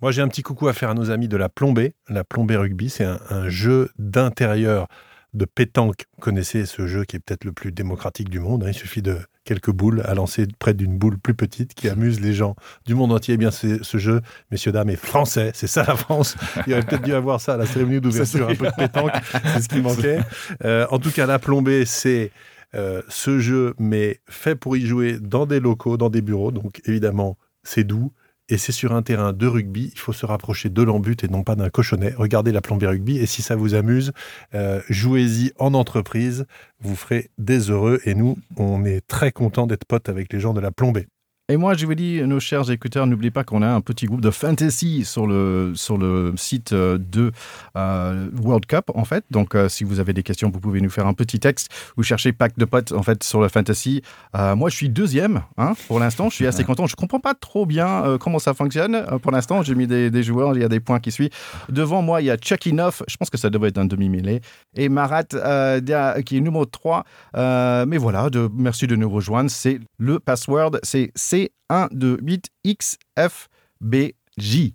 Moi, j'ai un petit coucou à faire à nos amis de la Plombée. La Plombée Rugby, c'est un, un, jeu d'intérieur de pétanque. Vous connaissez ce jeu qui est peut-être le plus démocratique du monde. Hein. Il suffit de quelques boules à lancer près d'une boule plus petite qui amuse les gens du monde entier. Eh bien, ce jeu, messieurs, dames, est français. C'est ça la France. Il aurait peut-être dû avoir ça à la cérémonie d'ouverture, un peu de pétanque. C'est ce qui manquait. Euh, en tout cas, la Plombée, c'est euh, ce jeu, mais fait pour y jouer dans des locaux, dans des bureaux. Donc évidemment, c'est doux. Et c'est sur un terrain de rugby, il faut se rapprocher de l'embut et non pas d'un cochonnet. Regardez la plombée rugby et si ça vous amuse, euh, jouez-y en entreprise, vous ferez des heureux et nous, on est très content d'être potes avec les gens de la plombée. Et moi, je vous dis, nos chers écouteurs, n'oubliez pas qu'on a un petit groupe de fantasy sur le, sur le site de euh, World Cup, en fait. Donc, euh, si vous avez des questions, vous pouvez nous faire un petit texte. Vous cherchez pack de potes, en fait, sur le fantasy. Euh, moi, je suis deuxième, hein, pour l'instant. Je suis assez content. Je comprends pas trop bien euh, comment ça fonctionne. Euh, pour l'instant, j'ai mis des, des, joueurs, il y a des points qui suivent. Devant moi, il y a Chucky Noff. Je pense que ça devrait être un demi-mêlée. Et Marat, euh, qui est numéro 3. mais voilà, de, merci de nous rejoindre. C'est le password, c'est C128XFBJ.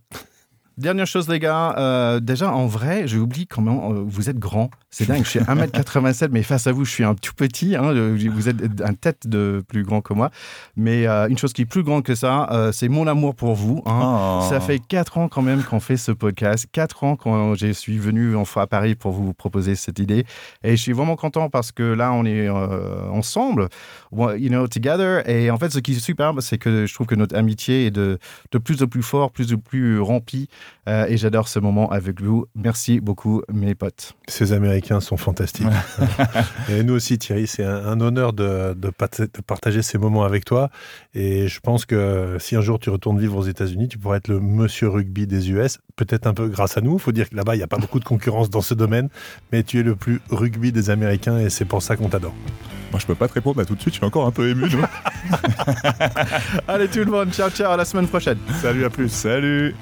Dernière chose, les gars, euh, déjà en vrai, j'ai oublié comment euh, vous êtes grand. C'est dingue, je suis 1m87, mais face à vous, je suis un tout petit. Hein, vous êtes un tête de plus grand que moi. Mais euh, une chose qui est plus grande que ça, euh, c'est mon amour pour vous. Hein. Oh. Ça fait 4 ans quand même qu'on fait ce podcast. 4 ans quand je suis venu en fois à Paris pour vous proposer cette idée. Et je suis vraiment content parce que là, on est euh, ensemble, you know, together. Et en fait, ce qui est superbe, c'est que je trouve que notre amitié est de, de plus en plus fort, plus en plus remplie. Euh, et j'adore ce moment avec vous. Merci beaucoup, mes potes. Ces Américains sont fantastiques. et nous aussi, Thierry, c'est un, un, honneur de, de, de, partager ces moments avec toi. Et je pense que si un jour tu retournes vivre aux États-Unis, tu pourrais être le monsieur rugby des US, peut-être un peu grâce à nous. Il faut dire que là-bas, il n'y a pas beaucoup de concurrence dans ce domaine, mais tu es le plus rugby des Américains et c'est pour ça qu'on t'adore. Moi, je peux pas te répondre là tout de suite, je suis encore un peu ému. Allez tout le monde, ciao ciao, à la semaine prochaine. Salut, à plus. Salut.